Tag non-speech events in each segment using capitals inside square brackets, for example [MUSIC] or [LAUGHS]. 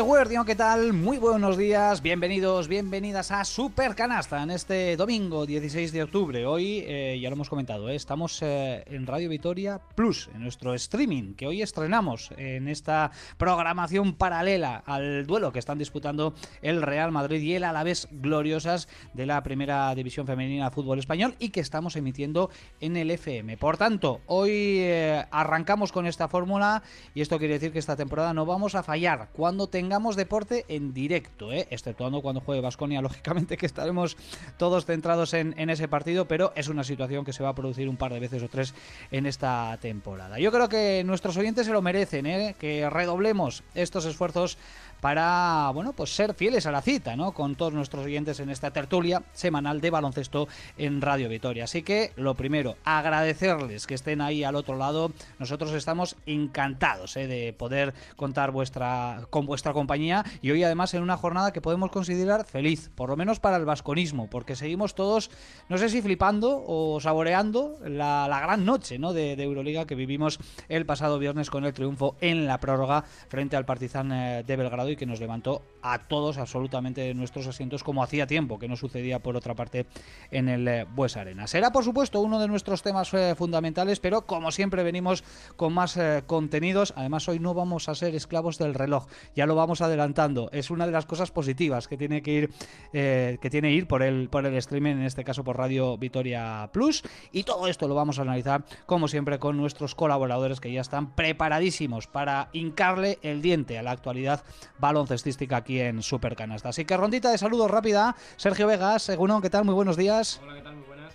Guardián, ¿qué tal? Muy buenos días, bienvenidos, bienvenidas a Super Canasta en este domingo 16 de octubre. Hoy, eh, ya lo hemos comentado, eh, estamos eh, en Radio Vitoria Plus, en nuestro streaming, que hoy estrenamos en esta programación paralela al duelo que están disputando el Real Madrid y el Alavés gloriosas de la Primera División Femenina de Fútbol Español y que estamos emitiendo en el FM. Por tanto, hoy arrancamos con esta fórmula y esto quiere decir que esta temporada no vamos a fallar cuando tengamos deporte en directo, ¿eh? exceptuando cuando juegue Vasconia, [LAUGHS] lógicamente que estaremos todos centrados en, en, ese partido, pero es una situación que se va a producir un par de veces o tres en esta temporada. Yo creo que nuestros oyentes se lo merecen, ¿eh? que redoblemos estos esfuerzos para bueno pues ser fieles a la cita ¿no? con todos nuestros oyentes en esta tertulia semanal de baloncesto en Radio Vitoria. Así que lo primero, agradecerles que estén ahí al otro lado. Nosotros estamos encantados ¿eh? de poder contar vuestra, con vuestra compañía y hoy además en una jornada que podemos considerar feliz, por lo menos para el vasconismo, porque seguimos todos, no sé si flipando o saboreando la, la gran noche ¿no? de, de, Euroliga que vivimos el pasado viernes con el triunfo en la prórroga frente al Partizan eh, de Belgrado y que nos levantó a todos absolutamente de nuestros asientos como hacía tiempo que no sucedía por otra parte en el eh, Bues Arena. Será por supuesto uno de nuestros temas eh, fundamentales, pero como siempre venimos con más eh, contenidos. Además hoy no vamos a ser esclavos del reloj, ya lo vamos adelantando. Es una de las cosas positivas que tiene que ir que tiene ir por el por el streaming, en este caso por Radio Vitoria Plus y todo esto lo vamos a analizar como siempre con nuestros colaboradores que ya están preparadísimos para hincarle el diente a la actualidad baloncestística aquí en Supercanasta. Así que rondita de saludos rápida. Sergio Vegas, según ¿qué tal? Muy buenos días. Hola, ¿qué tal? Muy buenas.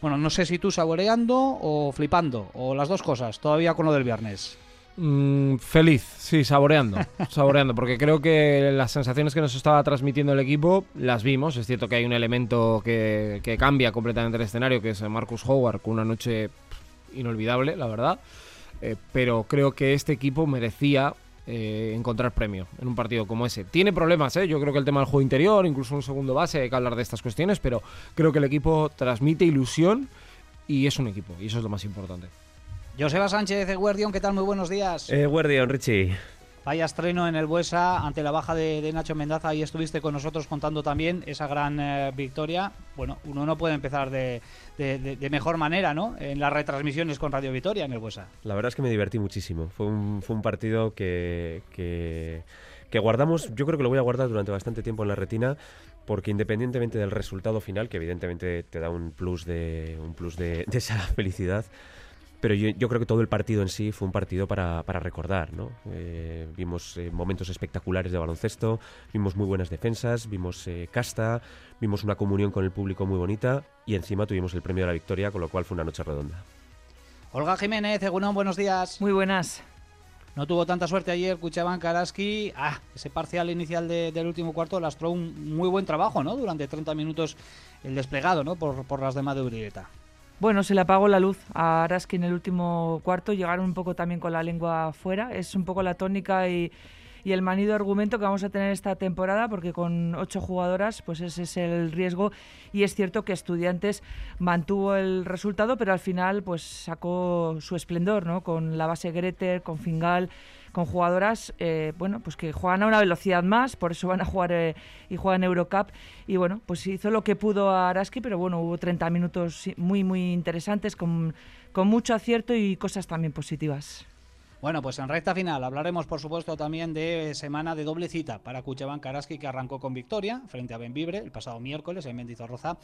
Bueno, no sé si tú saboreando o flipando, o las dos cosas, todavía con lo del viernes. Mm, feliz, sí, saboreando, [LAUGHS] saboreando, porque creo que las sensaciones que nos estaba transmitiendo el equipo las vimos. Es cierto que hay un elemento que, que cambia completamente el escenario, que es Marcus Howard, con una noche inolvidable, la verdad. Eh, pero creo que este equipo merecía eh, encontrar premio en un partido como ese. Tiene problemas, ¿eh? yo creo que el tema del juego interior, incluso un segundo base, hay que hablar de estas cuestiones, pero creo que el equipo transmite ilusión y es un equipo, y eso es lo más importante. Joseba Sánchez de Guardión, ¿qué tal? Muy buenos días. Eh, Guardión, Richie. Vaya estreno en el Buesa ante la baja de, de, Nacho Mendaza. Ahí estuviste con nosotros contando también esa gran eh, victoria. Bueno, uno no puede empezar de, de, de, mejor manera, ¿no? En las retransmisiones con Radio Vitoria en el Buesa. La verdad es que me divertí muchísimo. Fue un, fue un partido que, que, que guardamos, yo creo que lo voy a guardar durante bastante tiempo en la retina, porque independientemente del resultado final, que evidentemente te da un plus de, un plus de, de esa [LAUGHS] felicidad, pero yo, yo, creo que todo el partido en sí fue un partido para, para recordar, ¿no? Eh, vimos eh, momentos espectaculares de baloncesto, vimos muy buenas defensas, vimos eh, casta, vimos una comunión con el público muy bonita y encima tuvimos el premio de la victoria, con lo cual fue una noche redonda. Olga Jiménez, Egunon, buenos días. Muy buenas. No tuvo tanta suerte ayer Cuchaban Karaski. Ah, ese parcial inicial de, del último cuarto lastró un muy buen trabajo, ¿no? Durante 30 minutos el desplegado, ¿no? Por, por las demás de Urieta. Bueno, se le apagó la luz a Araski en el último cuarto, llegaron un poco también con la lengua fuera, es un poco la tónica y, y, el manido argumento que vamos a tener esta temporada, porque con ocho jugadoras, pues ese es el riesgo y es cierto que Estudiantes mantuvo el resultado, pero al final pues sacó su esplendor, ¿no? Con la base Greter, con Fingal, con jugadoras eh, bueno pues que juegan a una velocidad más por eso van a jugar eh, y juegan Eurocup. Y bueno pues hizo lo que pudo a Araski pero bueno hubo 30 minutos muy muy interesantes con, con mucho acierto y cosas también positivas bueno, pues en recta final hablaremos, por supuesto, también de semana de doble cita para Cuchaban Karaski, que arrancó con victoria frente a Benvibre el pasado miércoles en Mendizorroza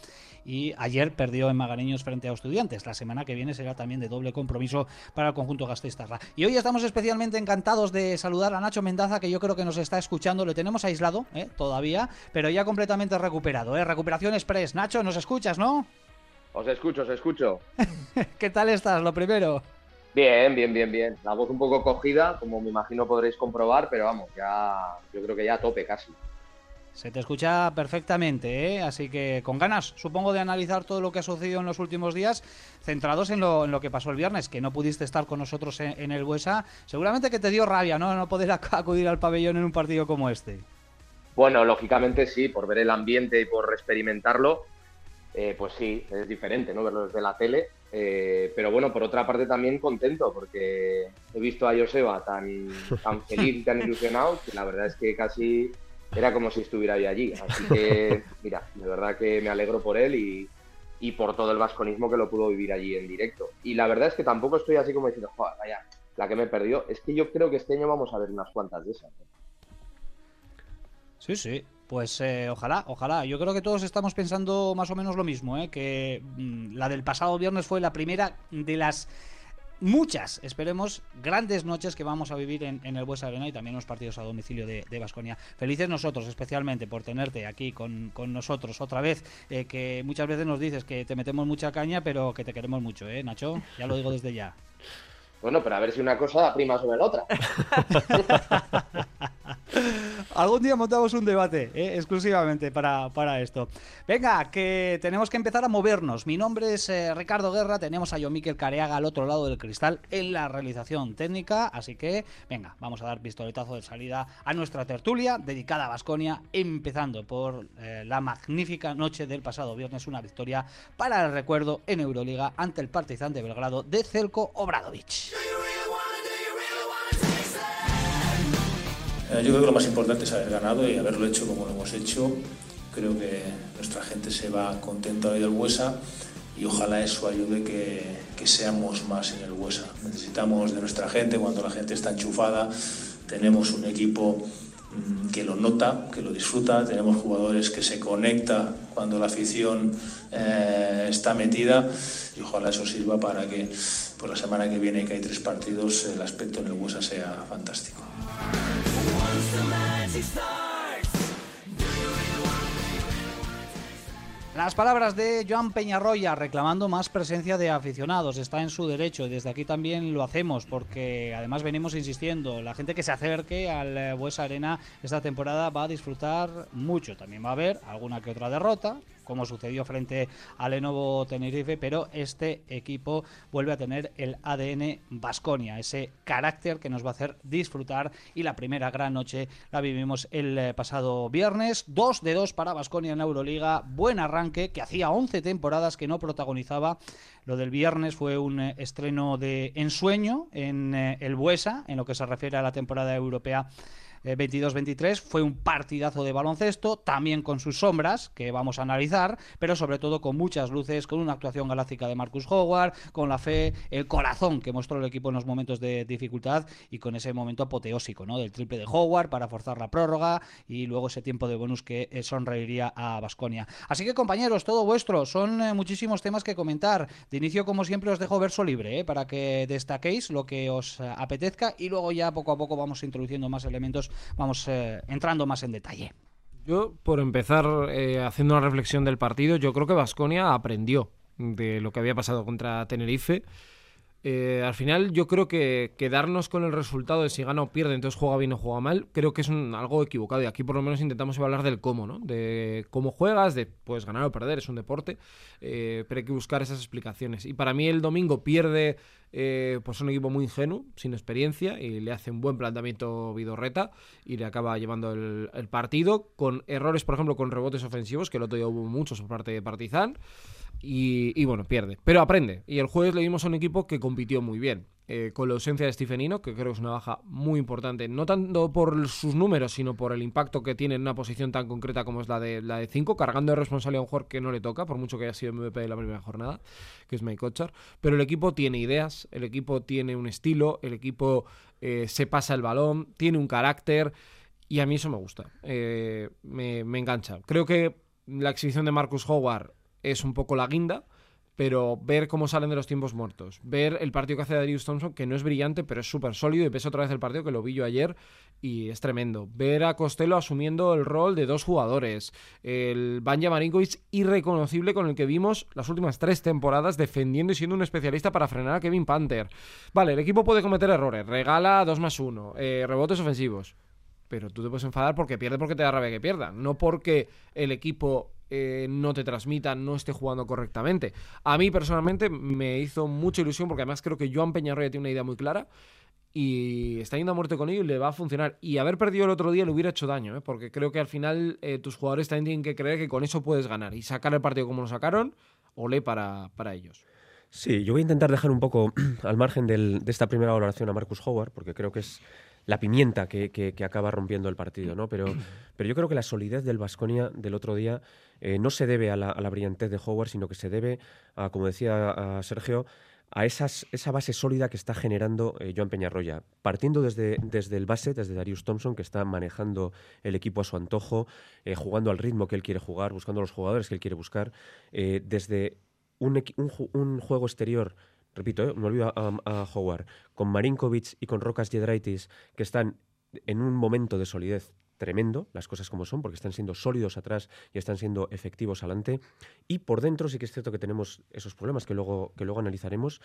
y ayer perdió en Magareños frente a Estudiantes. La semana que viene será también de doble compromiso para el conjunto Gasteiztarra. Y hoy estamos especialmente encantados de saludar a Nacho Mendaza, que yo creo que nos está escuchando. Lo tenemos aislado ¿eh? todavía, pero ya completamente recuperado. ¿eh? Recuperación express. Nacho, nos escuchas, ¿no? Os escucho, os escucho. [LAUGHS] ¿Qué tal estás? Lo primero. Bien, bien, bien, bien. La voz un poco cogida, como me imagino podréis comprobar, pero vamos, ya yo creo que ya a tope casi. Se te escucha perfectamente, ¿eh? así que con ganas, supongo, de analizar todo lo que ha sucedido en los últimos días, centrados en lo, en lo que pasó el viernes, que no pudiste estar con nosotros en, en el Buesa. Seguramente que te dio rabia, ¿no? No poder acudir al pabellón en un partido como este. Bueno, lógicamente sí, por ver el ambiente y por experimentarlo, eh, pues sí, es diferente, ¿no? Verlo desde la tele. Eh, pero bueno, por otra parte también contento, porque he visto a Joseba tan, tan [LAUGHS] feliz y tan ilusionado que la verdad es que casi era como si estuviera yo allí. Así que, mira, de verdad que me alegro por él y, y por todo el vasconismo que lo pudo vivir allí en directo. Y la verdad es que tampoco estoy así como diciendo, joder, vaya, la que me perdió. Es que yo creo que este año vamos a ver unas cuantas de esas. ¿eh? Sí, sí. Pues eh, ojalá, ojalá. Yo creo que todos estamos pensando más o menos lo mismo, ¿eh? que mm, la del pasado viernes fue la primera de las muchas, esperemos, grandes noches que vamos a vivir en, el Buesa Arena y también los partidos a domicilio de Vasconia. Felices nosotros, especialmente, por tenerte aquí con, nosotros otra vez, eh, que muchas veces nos dices que te metemos mucha caña, pero que te queremos mucho, ¿eh, Nacho? Ya lo digo desde ya. Bueno, pero a ver si una cosa prima sobre la otra. [LAUGHS] Algún día montamos un debate ¿eh? exclusivamente para, esto. Venga, que tenemos que empezar a movernos. Mi nombre es eh, Ricardo Guerra, tenemos a John Miquel Careaga al otro lado del cristal en la realización técnica, así que venga, vamos a dar pistoletazo de salida a nuestra tertulia dedicada a Basconia, empezando por eh, la magnífica noche del pasado viernes, una victoria para el recuerdo en Euroliga ante el Partizan de Belgrado de Celko Obradovic. Eh, yo creo que lo más importante es haber ganado y haberlo hecho como lo hemos hecho. Creo que nuestra gente se va contenta hoy del Huesa y ojalá eso ayude que, que seamos más en el Huesa. Necesitamos de nuestra gente cuando la gente está enchufada. Tenemos un equipo mm, que lo nota, que lo disfruta, tenemos jugadores que se conecta cuando la afición eh, está metida y ojalá eso sirva para que por la semana que viene, que hay tres partidos, el aspecto en el Huesa sea fantástico. Las palabras de Joan Peñarroya reclamando más presencia de aficionados. Está en su derecho y desde aquí también lo hacemos porque además venimos insistiendo. La gente que se acerque al Buesa Arena esta temporada va a disfrutar mucho. También va a haber alguna que otra derrota, como sucedió frente al Lenovo Tenerife, pero este equipo vuelve a tener el ADN Basconia, ese carácter que nos va a hacer disfrutar y la primera gran noche la vivimos el eh, pasado viernes, 2 de 2 para Basconia en la Euroliga, buen arranque que hacía 11 temporadas que no protagonizaba. Lo del viernes fue un eh, estreno de ensueño en eh, el Buesa, en lo que se refiere a la temporada europea 22-23. Eh, Fue un partidazo de baloncesto, también con sus sombras, que vamos a analizar, pero sobre todo con muchas luces, con una actuación galáctica de Marcus Howard, con la fe, el corazón que mostró el equipo en los momentos de dificultad y con ese momento apoteósico, ¿no? Del triple de Howard para forzar la prórroga y luego ese tiempo de bonus que eh, sonreiría a Basconia. Así que compañeros, todo vuestro, son eh, muchísimos temas que comentar. De inicio, como siempre, os dejo verso libre para que destaquéis lo que os apetezca y luego ya poco a poco vamos introduciendo más elementos vamos eh, entrando más en detalle. Yo, por empezar eh, haciendo una reflexión del partido, yo creo que Vasconia aprendió de lo que había pasado contra Tenerife. Eh, al final yo creo que quedarnos con el resultado de si gana o pierde, entonces juega bien o juega mal, creo que es algo equivocado. Y aquí por lo menos intentamos hablar del cómo, ¿no? De cómo juegas, de puedes ganar o perder, es un deporte, pero hay que buscar esas explicaciones. Y para mí el domingo pierde eh, pues un equipo muy ingenuo, sin experiencia, y le hace un buen planteamiento Vidorreta y le acaba llevando el, partido con errores, por ejemplo, con rebotes ofensivos, que el otro día hubo muchos por parte de Partizan. Y, bueno, pierde. Pero aprende. Y el jueves le dimos a un equipo que compitió muy bien. Eh, con la ausencia de Stephenino, que creo que es una baja muy importante, no tanto por sus números, sino por el impacto que tiene en una posición tan concreta como es la de la de 5, cargando de responsabilidad a un jugador que no le toca, por mucho que haya sido MVP de la primera jornada, que es Mike Kochar. Pero el equipo tiene ideas, el equipo tiene un estilo, el equipo eh, se pasa el balón, tiene un carácter, y a mí eso me gusta, eh, me, me engancha. Creo que la exhibición de Marcus Howard es un poco la guinda, pero ver cómo salen de los tiempos muertos, ver el partido que hace Darius Thompson, que no es brillante, pero es súper sólido, y ves otra vez el partido que lo vi yo ayer y es tremendo. Ver a Costello asumiendo el rol de dos jugadores, el Banja Marinkovic irreconocible con el que vimos las últimas tres temporadas defendiendo y siendo un especialista para frenar a Kevin Panther. Vale, el equipo puede cometer errores, regala 2 más 1, eh, rebotes ofensivos, pero tú te puedes enfadar porque pierde porque te da rabia que pierda, no porque el equipo eh, no te transmita, no esté jugando correctamente. A mí personalmente me hizo mucha ilusión porque además creo que Joan Peñarroya tiene una idea muy clara y está yendo a muerte con ello y le va a funcionar. Y haber perdido el otro día le hubiera hecho daño, ¿eh? porque creo que al final eh, tus jugadores también tienen que creer que con eso puedes ganar y sacar el partido como lo sacaron, olé para, para ellos. Sí, yo voy a intentar dejar un poco [CLEARS THROAT] al margen de esta primera valoración a Marcus Howard, porque creo que es la pimienta que, acaba rompiendo el partido, ¿no? Pero, [CLEARS THROAT] pero yo creo que la solidez del Vasconia del otro día eh, no se debe a la, brillantez de Howard, sino que se debe, a, como decía Sergio, a esas, esa base sólida que está generando eh, Joan Peñarroya, partiendo desde, desde el base, desde Darius Thompson, que está manejando el equipo a su antojo, eh, jugando al ritmo que él quiere jugar, buscando los jugadores que él quiere buscar, desde un, un, juego exterior repito, me olvido a, a, Howard, con Marinkovic y con Rocas Jedraitis, que están en un momento de solidez tremendo, las cosas como son, porque están siendo sólidos atrás y están siendo efectivos adelante. Y por dentro sí que es cierto que tenemos esos problemas que luego, que luego analizaremos.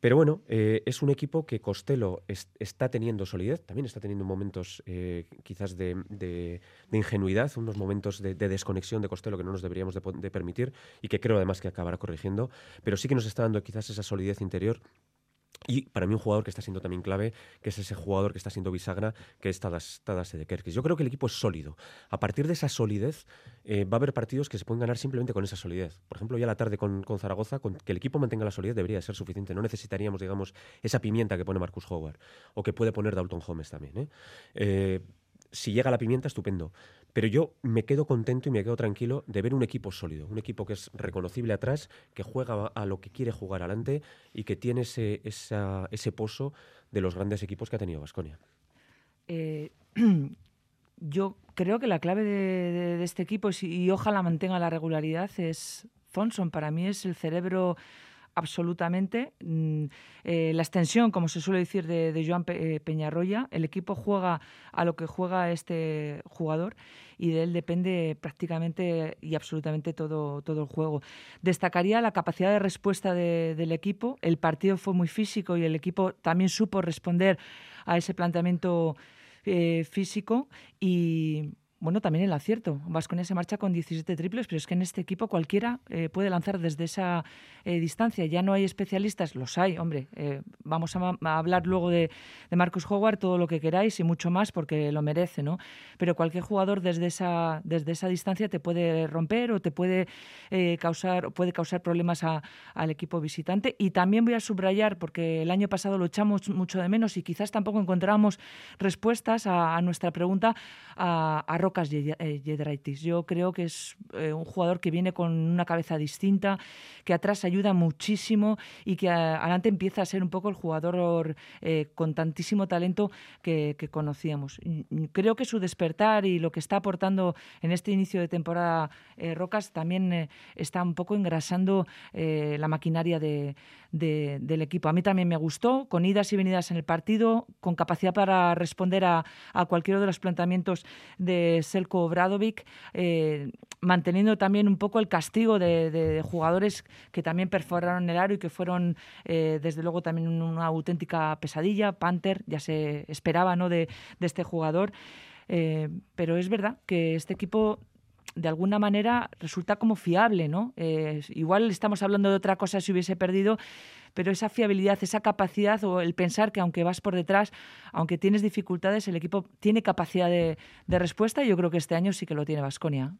Pero bueno, eh, es un equipo que Costello está teniendo solidez, también está teniendo momentos eh, quizás de, ingenuidad, unos momentos de, desconexión de Costello que no nos deberíamos de permitir y que creo además que acabará corrigiendo, pero sí que nos está dando quizás esa solidez interior y para mí un jugador que está siendo también clave, que es ese jugador que está siendo bisagra, que es Tadas, de Kerkis. Yo creo que el equipo es sólido. A partir de esa solidez eh, va a haber partidos que se pueden ganar simplemente con esa solidez. Por ejemplo, ya la tarde con, con Zaragoza, que el equipo mantenga la solidez debería ser suficiente. No necesitaríamos, digamos, esa pimienta que pone Marcus Howard o que puede poner Dalton Holmes también. ¿eh? Eh, si llega la pimienta, estupendo. Pero yo me quedo contento y me quedo tranquilo de ver un equipo sólido, un equipo que es reconocible atrás, que juega a lo que quiere jugar adelante y que tiene ese, ese pozo de los grandes equipos que ha tenido Vasconia. Eh, [CLEARS THROAT] yo creo que la clave de, este equipo, y ojalá mantenga la regularidad, es Thompson. Para mí es el cerebro absolutamente. Mm, eh, la extensión, como se suele decir, de, Joan eh, Peñarroya, el equipo juega a lo que juega este jugador y de él depende prácticamente y absolutamente todo, todo el juego. Destacaría la capacidad de respuesta del equipo. El partido fue muy físico y el equipo también supo responder a ese planteamiento eh, físico y bueno, también el acierto. Vasconia se marcha con 17 triples, pero es que en este equipo cualquiera eh, puede lanzar desde esa eh, distancia. Ya no hay especialistas, los hay, hombre. Eh, vamos a, hablar luego de, Marcus Howard, todo lo que queráis y mucho más, porque lo merece, ¿no? Pero cualquier jugador desde esa, desde esa distancia te puede romper o te puede causar, puede causar problemas al equipo visitante. Y también voy a subrayar, porque el año pasado lo echamos mucho de menos y quizás tampoco encontramos respuestas a, nuestra pregunta a, a Yedraitis. Eh, Yo creo que es eh, un jugador que viene con una cabeza distinta, que atrás ayuda muchísimo y que adelante empieza a ser un poco el jugador eh, con tantísimo talento que, conocíamos. Creo que su despertar y lo que está aportando en este inicio de temporada Rocas también está un poco engrasando la maquinaria del equipo. A mí también me gustó, con idas y venidas en el partido, con capacidad para responder a, a cualquiera de los planteamientos de Selko Bradovic, eh, manteniendo también un poco el castigo de, jugadores que también perforaron el aro y que fueron, eh, desde luego, también una auténtica pesadilla. Panther, ya se esperaba ¿no? de, este jugador. Eh, pero es verdad que este equipo de alguna manera resulta como fiable, ¿no? igual estamos hablando de otra cosa si hubiese perdido, pero esa fiabilidad, esa capacidad o el pensar que aunque vas por detrás, aunque tienes dificultades, el equipo tiene capacidad de, respuesta y yo creo que este año sí que lo tiene Vasconia.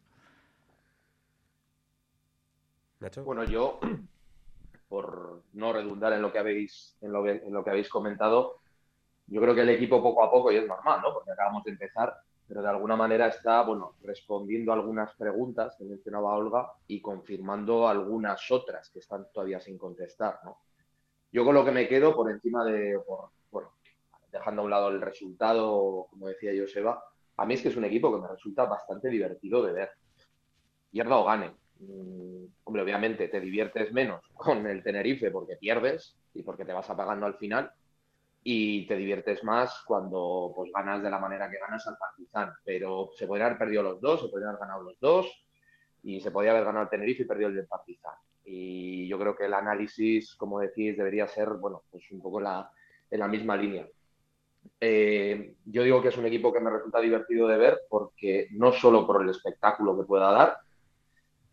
Bueno, yo, [CLEARS THROAT] por no redundar en lo que habéis, en lo, en lo que habéis comentado, yo creo que el equipo poco a poco, y es normal, ¿no? Porque acabamos de empezar, pero de alguna manera está, bueno, respondiendo algunas preguntas que mencionaba Olga y confirmando algunas otras que están todavía sin contestar, ¿no? Yo con lo que me quedo por encima de, bueno, dejando a un lado el resultado, como decía Joseba, a mí es que es un equipo que me resulta bastante divertido de ver. Pierda o gane. Mm, hombre, obviamente te diviertes menos con el Tenerife porque pierdes y porque te vas apagando al final y te diviertes más cuando pues ganas de la manera que ganas al Partizan. Pero se podrían haber perdido los dos, se podrían haber ganado los dos y se podría haber ganado el Tenerife y perdido el del Partizan. Y yo creo que el análisis, como decís, debería ser, bueno, pues un poco la, en la misma línea. Eh, yo digo que es un equipo que me resulta divertido de ver porque no solo por el espectáculo que pueda dar,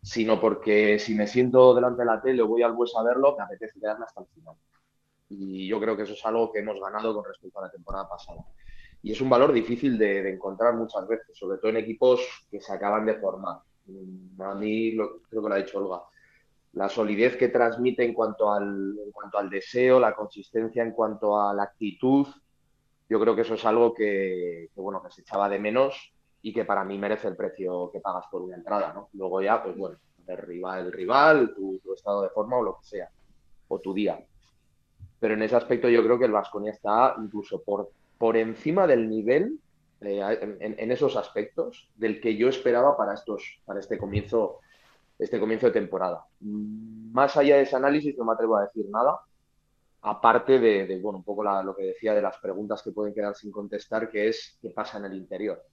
sino porque si me siento delante de la tele o voy al bus a verlo, me apetece quedarme hasta el final. Y yo creo que eso es algo que hemos ganado con respecto a la temporada pasada. Y es un valor difícil de, encontrar muchas veces, sobre todo en equipos que se acaban de formar. Mm, a mí, lo, creo que lo ha dicho Olga, la solidez que transmite en cuanto, al, en cuanto al deseo, la consistencia en cuanto a la actitud, yo creo que eso es algo que, bueno, que se echaba de menos y que para mí merece el precio que pagas por una entrada, ¿no? Luego ya, pues bueno, el rival, el rival, tu, tu estado de forma o lo que sea, o tu día pero en ese aspecto yo creo que el Vasconia está incluso por, por encima del nivel eh, en, esos aspectos del que yo esperaba para estos para este comienzo este comienzo de temporada. Más allá de ese análisis no me atrevo a decir nada, aparte de, bueno, un poco lo que decía de las preguntas que pueden quedar sin contestar, que es qué pasa en el interior.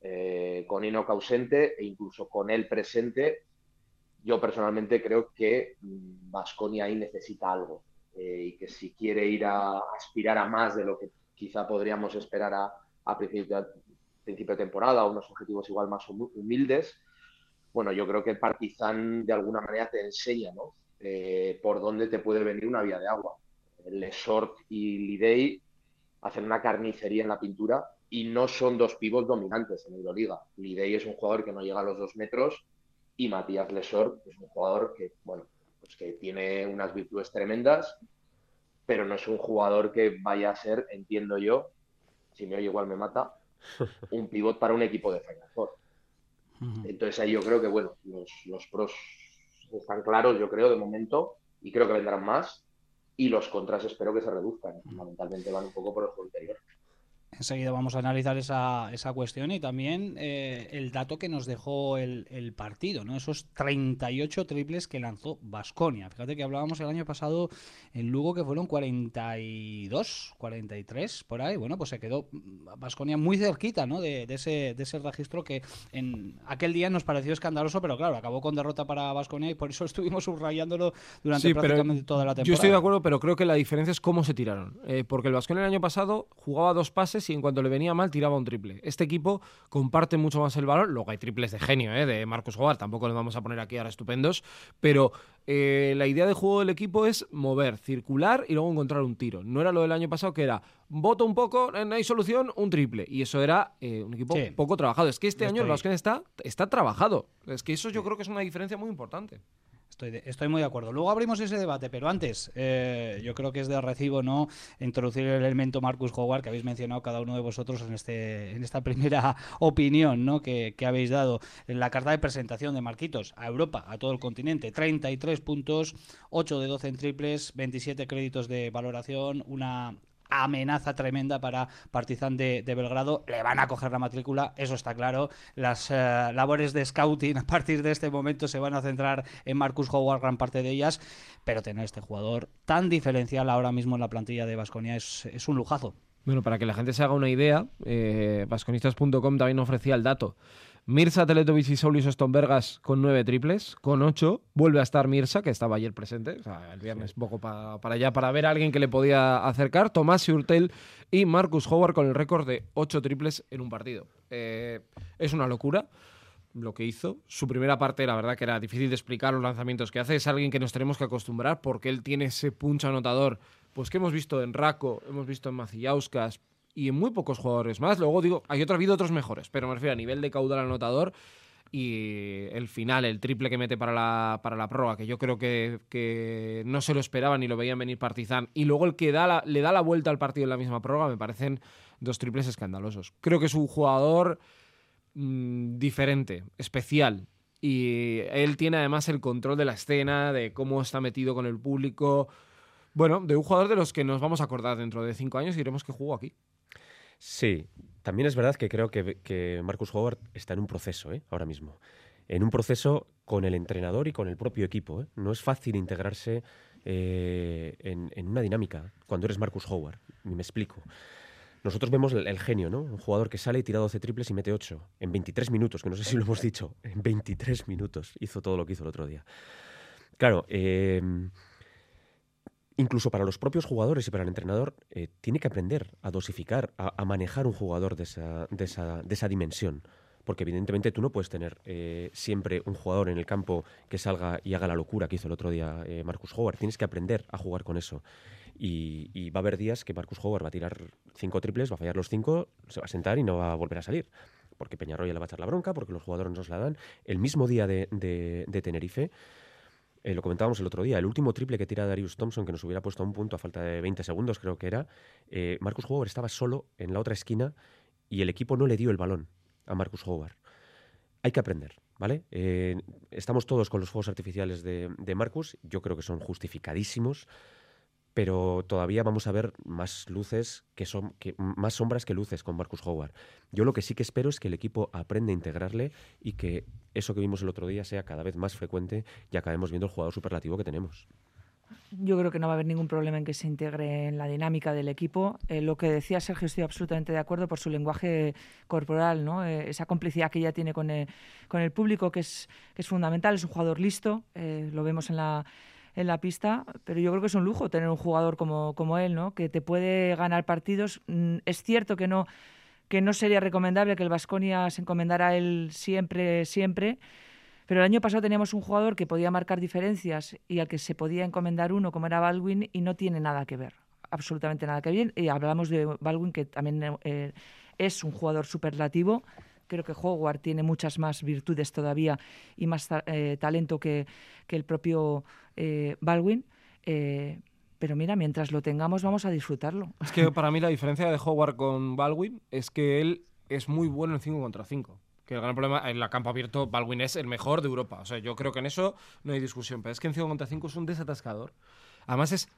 Eh, con Inoc ausente e incluso con él presente, yo personalmente creo que Vasconia ahí necesita algo. Eh, y que si quiere ir a, aspirar a más de lo que quizá podríamos esperar a, principio, de temporada, unos objetivos igual más humildes, bueno, yo creo que el Partizan de alguna manera te enseña ¿no? Eh, por dónde te puede venir una vía de agua. Lesort y Lidey hacen una carnicería en la pintura y no son dos pivos dominantes en Euroliga. Lidey es un jugador que no llega a los dos metros y Matías Lesort es un jugador que, bueno, pues que tiene unas virtudes tremendas, pero no es un jugador que vaya a ser, entiendo yo, si me oye igual me mata, [LAUGHS] un pivot para un equipo de Final Four. Entonces ahí yo creo que, bueno, los, pros están claros, yo creo, de momento, y creo que vendrán más, y los contras espero que se reduzcan. Fundamentalmente van un poco por el juego interior. Enseguida vamos a analizar esa, esa cuestión y también eh, el dato que nos dejó el, el, partido, ¿no? Esos 38 triples que lanzó Basconia. Fíjate que hablábamos el año pasado en Lugo que fueron 42, 43 por ahí. Bueno, pues se quedó Basconia muy cerquita, ¿no? De, de, ese, de ese registro que en aquel día nos pareció escandaloso, pero claro, acabó con derrota para Basconia y por eso [LAUGHS] estuvimos subrayándolo durante prácticamente toda la temporada. Yo estoy de acuerdo, pero creo que la diferencia es cómo se tiraron. Eh, porque el Basconia el año pasado jugaba dos pases y en cuanto le venía mal tiraba un triple. Este equipo comparte mucho más el valor. Luego hay triples de genio, ¿eh? de Marcus Howard, tampoco les vamos a poner aquí ahora estupendos, pero eh, la idea de juego del equipo es mover, circular y luego encontrar un tiro. No era lo del año pasado que era voto un poco, no hay solución, un triple. Y eso era eh, un equipo poco trabajado. Es que este año el Basket está, está trabajado. Es que eso yo creo que es una diferencia muy importante. Estoy, muy de acuerdo. Luego abrimos ese debate, pero antes, eh, yo creo que es de recibo no introducir el elemento Marcus Howard que habéis mencionado cada uno de vosotros en este en esta [LAUGHS] primera opinión ¿no? que, que habéis dado. En la carta de presentación de Marquitos a Europa, a todo el continente, 33 puntos, 8 de 12 en triples, 27 créditos de valoración, una amenaza tremenda para Partizan de, Belgrado. Le van a coger la matrícula, eso está claro. Las eh, labores de scouting a partir de este momento se van a centrar en Marcus Howard, gran parte de ellas. Pero tener este jugador tan diferencial ahora mismo en la plantilla de Vasconia es, es un lujazo. Bueno, para que la gente se haga una idea, eh, vasconistas.com también ofrecía el dato. Mirza, Teletovic y Saulis Stonbergas con nueve triples, con ocho. Vuelve a estar Mirza, que estaba ayer presente, o sea, el viernes poco para allá, para ver a alguien que le podía acercar. Tomás Urtel y Marcus Howard con el récord de ocho triples en un partido. Eh, es una locura lo que hizo. Su primera parte, la verdad que era difícil de explicar los lanzamientos que hace. Es alguien que nos tenemos que acostumbrar porque él tiene ese puncho anotador pues que hemos visto en Raco, hemos visto en Macillauskas, y en muy pocos jugadores más. Luego digo, hay otro, ha habido otros mejores, pero me refiero a nivel de caudal anotador y el final, el triple que mete para la, para la prórroga, que yo creo que, no se lo esperaban ni lo veían venir Partizan, y luego el que da le da la vuelta al partido en la misma prórroga, me parecen dos triples escandalosos. Creo que es un jugador mm, diferente, especial, y él tiene además el control de la escena, de cómo está metido con el público. Bueno, de un jugador de los que nos vamos a acordar dentro de cinco años y diremos que jugó aquí. Sí, también es verdad que creo que, Marcus Howard está en un proceso ¿eh? ahora mismo. En un proceso con el entrenador y con el propio equipo. ¿eh? No es fácil integrarse eh, en, una dinámica cuando eres Marcus Howard. Me explico. Nosotros vemos el, genio, ¿no? Un jugador que sale y tira 12 triples y mete 8 en 23 minutos, que no sé si lo hemos dicho. En 23 minutos hizo todo lo que hizo el otro día. Claro, eh, incluso para los propios jugadores y para el entrenador, eh, tiene que aprender a dosificar, a, manejar un jugador de esa, dimensión. Porque evidentemente tú no puedes tener eh, siempre un jugador en el campo que salga y haga la locura que hizo el otro día eh, Marcus Howard. Tienes que aprender a jugar con eso. Y, va a haber días que Marcus Howard va a tirar cinco triples, va a fallar los cinco, se va a sentar y no va a volver a salir. Porque Peñarroya le va a echar la bronca, porque los jugadores nos la dan. El mismo día de Tenerife, eh, lo comentábamos el otro día, el último triple que tira Darius Thompson, que nos hubiera puesto a un punto a falta de 20 segundos, creo que era, eh, Marcus Howard estaba solo en la otra esquina y el equipo no le dio el balón a Marcus Howard. Hay que aprender, ¿vale? Eh, estamos todos con los fuegos artificiales de, de Marcus, yo creo que son justificadísimos, pero todavía vamos a ver más luces que son más sombras que luces con Marcus Howard. Yo lo que sí que espero es que el equipo aprenda a integrarle y que eso que vimos el otro día sea cada vez más frecuente y acabemos viendo el jugador superlativo que tenemos. Yo creo que no va a haber ningún problema en que se integre en la dinámica del equipo. Eh, lo que decía Sergio, estoy absolutamente de acuerdo por su lenguaje corporal, ¿no? Eh, esa complicidad que ella tiene con el, con el público, que es, fundamental. Es un jugador listo, eh, lo vemos en la, en la pista, pero yo creo que es un lujo tener un jugador como, como él, ¿no? que te puede ganar partidos. Mm, es cierto que no, que no sería recomendable que el Vasconia se encomendara a él siempre, siempre. Pero el año pasado teníamos un jugador que podía marcar diferencias y al que se podía encomendar uno, como era Baldwin, y no tiene nada que ver, absolutamente nada que ver. Y hablamos de Baldwin, que también eh, es un jugador superlativo. Creo que Howard tiene muchas más virtudes todavía y más eh, talento que, que, el propio eh, Baldwin. Eh, pero mira, mientras lo tengamos, vamos a disfrutarlo. Es que para mí la diferencia de Howard con Baldwin es que él es muy bueno en 5 contra 5 que el gran problema en la campo abierto, Baldwin es el mejor de Europa. O sea, yo creo que en eso no hay discusión. Pero es que en 5 contra 5 es un desatascador. Además, es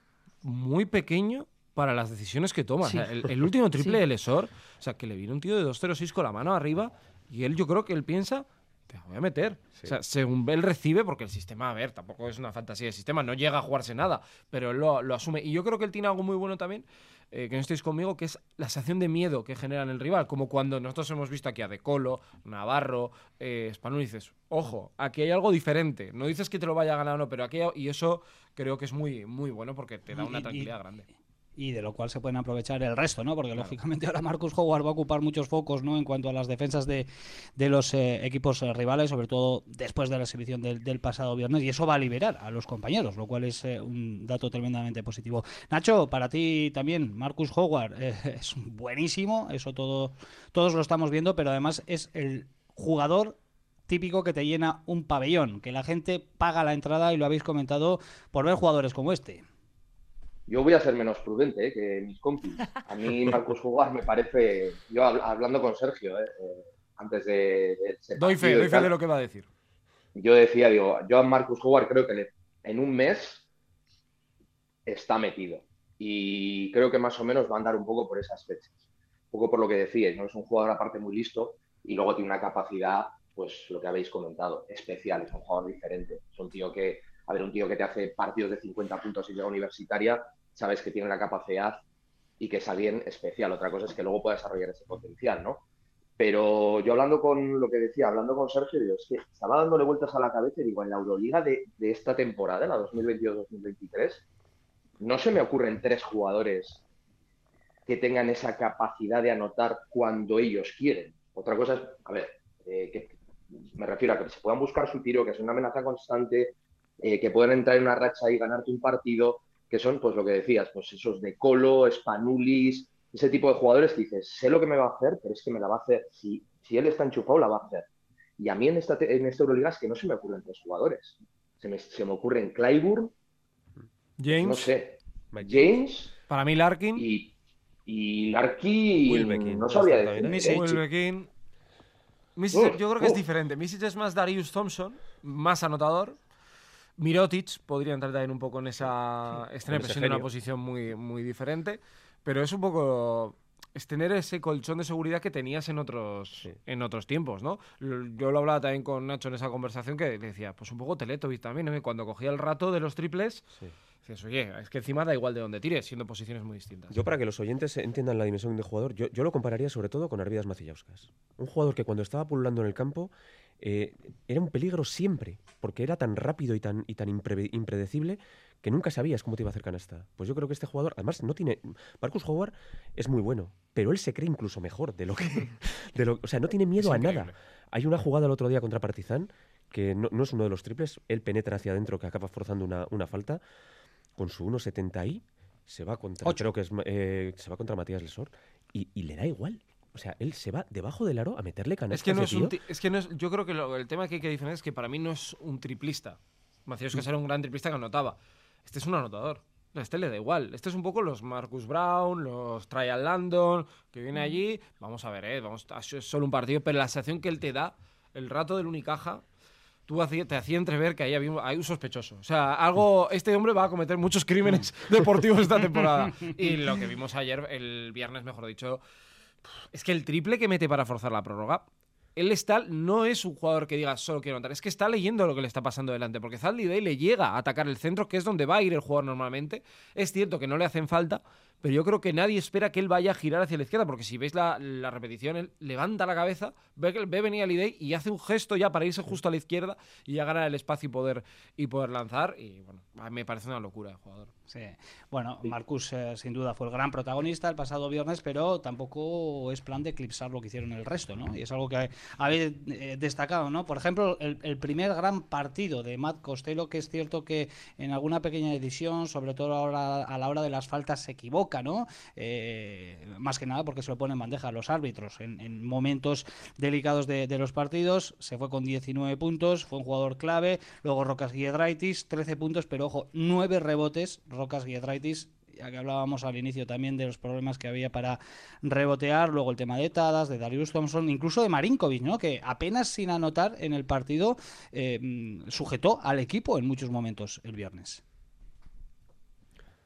muy pequeño para las decisiones que toma. Sí. O sea, el, el, último [LAUGHS] triple sí. de Lesor, o sea, que le viene un tío de 2-0-6 con la mano arriba y él, yo creo que él piensa. Te voy a meter. Sí. O sea, según él recibe, porque el sistema, a ver, tampoco es una fantasía de sistema, no llega a jugarse nada, pero él lo, lo asume. Y yo creo que él tiene algo muy bueno también, eh, que no estéis conmigo, que es la sensación de miedo que genera en el rival. Como cuando nosotros hemos visto aquí a De Colo, Navarro, eh, y dices, ojo, aquí hay algo diferente. No dices que te lo vaya a ganar o no, pero aquí hay, y eso creo que es muy, muy bueno porque te da una tranquilidad y, grande y de lo cual se pueden aprovechar el resto, ¿no? Porque claro. lógicamente ahora Marcus Howard va a ocupar muchos focos, ¿no? En cuanto a las defensas de, de los eh, equipos eh, rivales, sobre todo después de la exhibición del, del, pasado viernes, y eso va a liberar a los compañeros, lo cual es eh, un dato tremendamente positivo. Nacho, para ti también, Marcus Howard [LAUGHS] es buenísimo, eso todo, todos lo estamos viendo, pero además es el jugador típico que te llena un pabellón, que la gente paga la entrada y lo habéis comentado por ver jugadores como este. Yo voy a ser menos prudente ¿eh? que mis compis. A mí [LAUGHS] Marcus Howard me parece, yo hablando con Sergio, ¿eh? antes de... de doy fe, doy fe de lo que va a decir. Yo decía, digo, yo a Marcus Howard creo que le, en un mes está metido. Y creo que más o menos va a andar un poco por esas fechas. Un poco por lo que decíais, ¿no? Es un jugador aparte muy listo y luego tiene una capacidad, pues lo que habéis comentado, especial. Es un jugador diferente. Es un tío que a ver, un tío que te hace partidos de 50 puntos y llega universitaria, sabes que tiene la capacidad y que es alguien especial. Otra cosa es que luego pueda desarrollar ese potencial, ¿no? Pero yo hablando con lo que decía, hablando con Sergio, digo, es que estaba dándole vueltas a la cabeza y digo, en la Euroliga de, de esta temporada, la 2022-2023, no se me ocurren tres jugadores que tengan esa capacidad de anotar cuando ellos quieren. Otra cosa es, a ver, eh, me refiero a que se puedan buscar su tiro, que es una amenaza constante, eh, que pueden entrar en una racha y ganarte un partido, que son, pues lo que decías, pues esos de Colo, Spanulis, ese tipo de jugadores que dices, sé lo que me va a hacer, pero es que me la va a hacer. Si, si él está enchufado, la va a hacer. Y a mí en esta, en esta Euroliga es que no se me ocurren tres jugadores. Se me, se me ocurren Clyburn, James, no sé, James. Para mí Larkin. Y, y Larkin, no sabía decir. Wilbekin. Misic, yo creo que es diferente. Misic es más Darius Thompson, más anotador. Mirotic podría entrar también un poco en esa. Es tener presión en una posición muy, muy diferente. Pero es un poco. Es tener ese colchón de seguridad que tenías en otros, sí. en otros tiempos, ¿no? Yo lo hablaba también con Nacho en esa conversación que decía, pues un poco Teletubbies también, ¿no? Cuando cogía el rato de los triples, sí. Dices, oye, es que encima da igual de dónde tires, siendo posiciones muy distintas. Yo, para que los oyentes entiendan la dimensión de jugador, yo, yo lo compararía sobre todo con Arvidas Macillauskas. Un jugador que cuando estaba pululando en el campo eh, era un peligro siempre, porque era tan rápido y tan, y tan impre impredecible que nunca sabías cómo te iba a hacer canasta. Pues yo creo que este jugador, además, no tiene. Marcus Howard es muy bueno, pero él se cree incluso mejor de lo que. [LAUGHS] De lo, o sea, no tiene miedo a nada. Hay una jugada el otro día contra Partizan, que no, no, es uno de los triples, él penetra hacia adentro, que acaba forzando una, una falta, con su 1.70 ahí, se va contra, Ocho. creo que es, eh, se va contra Matías Lesor y, y le da igual. O sea, él se va debajo del aro a meterle canastas. Es que no es un es que no es, yo creo que lo- el tema que hay que diferenciar es que para mí no es un triplista. Macías que era un gran triplista que anotaba. Este es un anotador. A este le da igual. Este es un poco los Marcus Brown, los Trial Landon, que viene allí. Vamos a ver, eh, vamos, es solo un partido, pero la sensación que él te da, el rato del Unicaja, tú te hacía entrever que ahí había hay un sospechoso. O sea, algo, este hombre va a cometer muchos crímenes deportivos esta [LAUGHS] temporada. Y lo que vimos ayer, el viernes, mejor dicho, es que el triple que mete para forzar la prórroga, él está, no es un jugador que diga solo quiero anotar, es que está leyendo lo que le está pasando delante, porque Zaldi Day le llega a atacar el centro, que es donde va a ir el jugador normalmente. Es cierto que no le hacen falta, pero yo creo que nadie espera que él vaya a girar hacia la izquierda, porque si veis la, la repetición, él levanta la cabeza, ve, ve venir a Lidey y hace un gesto ya para irse justo a la izquierda y ya ganar el espacio y poder, y poder lanzar. Y bueno, me parece una locura el jugador. Sí. Bueno, Marcus eh, sin duda fue el gran protagonista el pasado viernes, pero tampoco es plan de eclipsar lo que hicieron el resto, ¿no? Y es algo que habéis eh, destacado, ¿no? Por ejemplo, el, el primer gran partido de Matt Costello, que es cierto que en alguna pequeña decisión, sobre todo ahora, a la hora de las faltas, se equivoca, ¿no? Eh, más que nada porque se lo ponen en bandeja a los árbitros en, en momentos delicados de, los partidos. Se fue con 19 puntos, fue un jugador clave. Luego Rocas Giedraitis, 13 puntos, pero ojo, 9 rebotes. Rocas Giedraitis, ya que hablábamos al inicio también de los problemas que había para rebotear. Luego el tema de Tadas, de Darius Thompson, incluso de Marinkovic, ¿no? Que apenas sin anotar en el partido eh, sujetó al equipo en muchos momentos el viernes.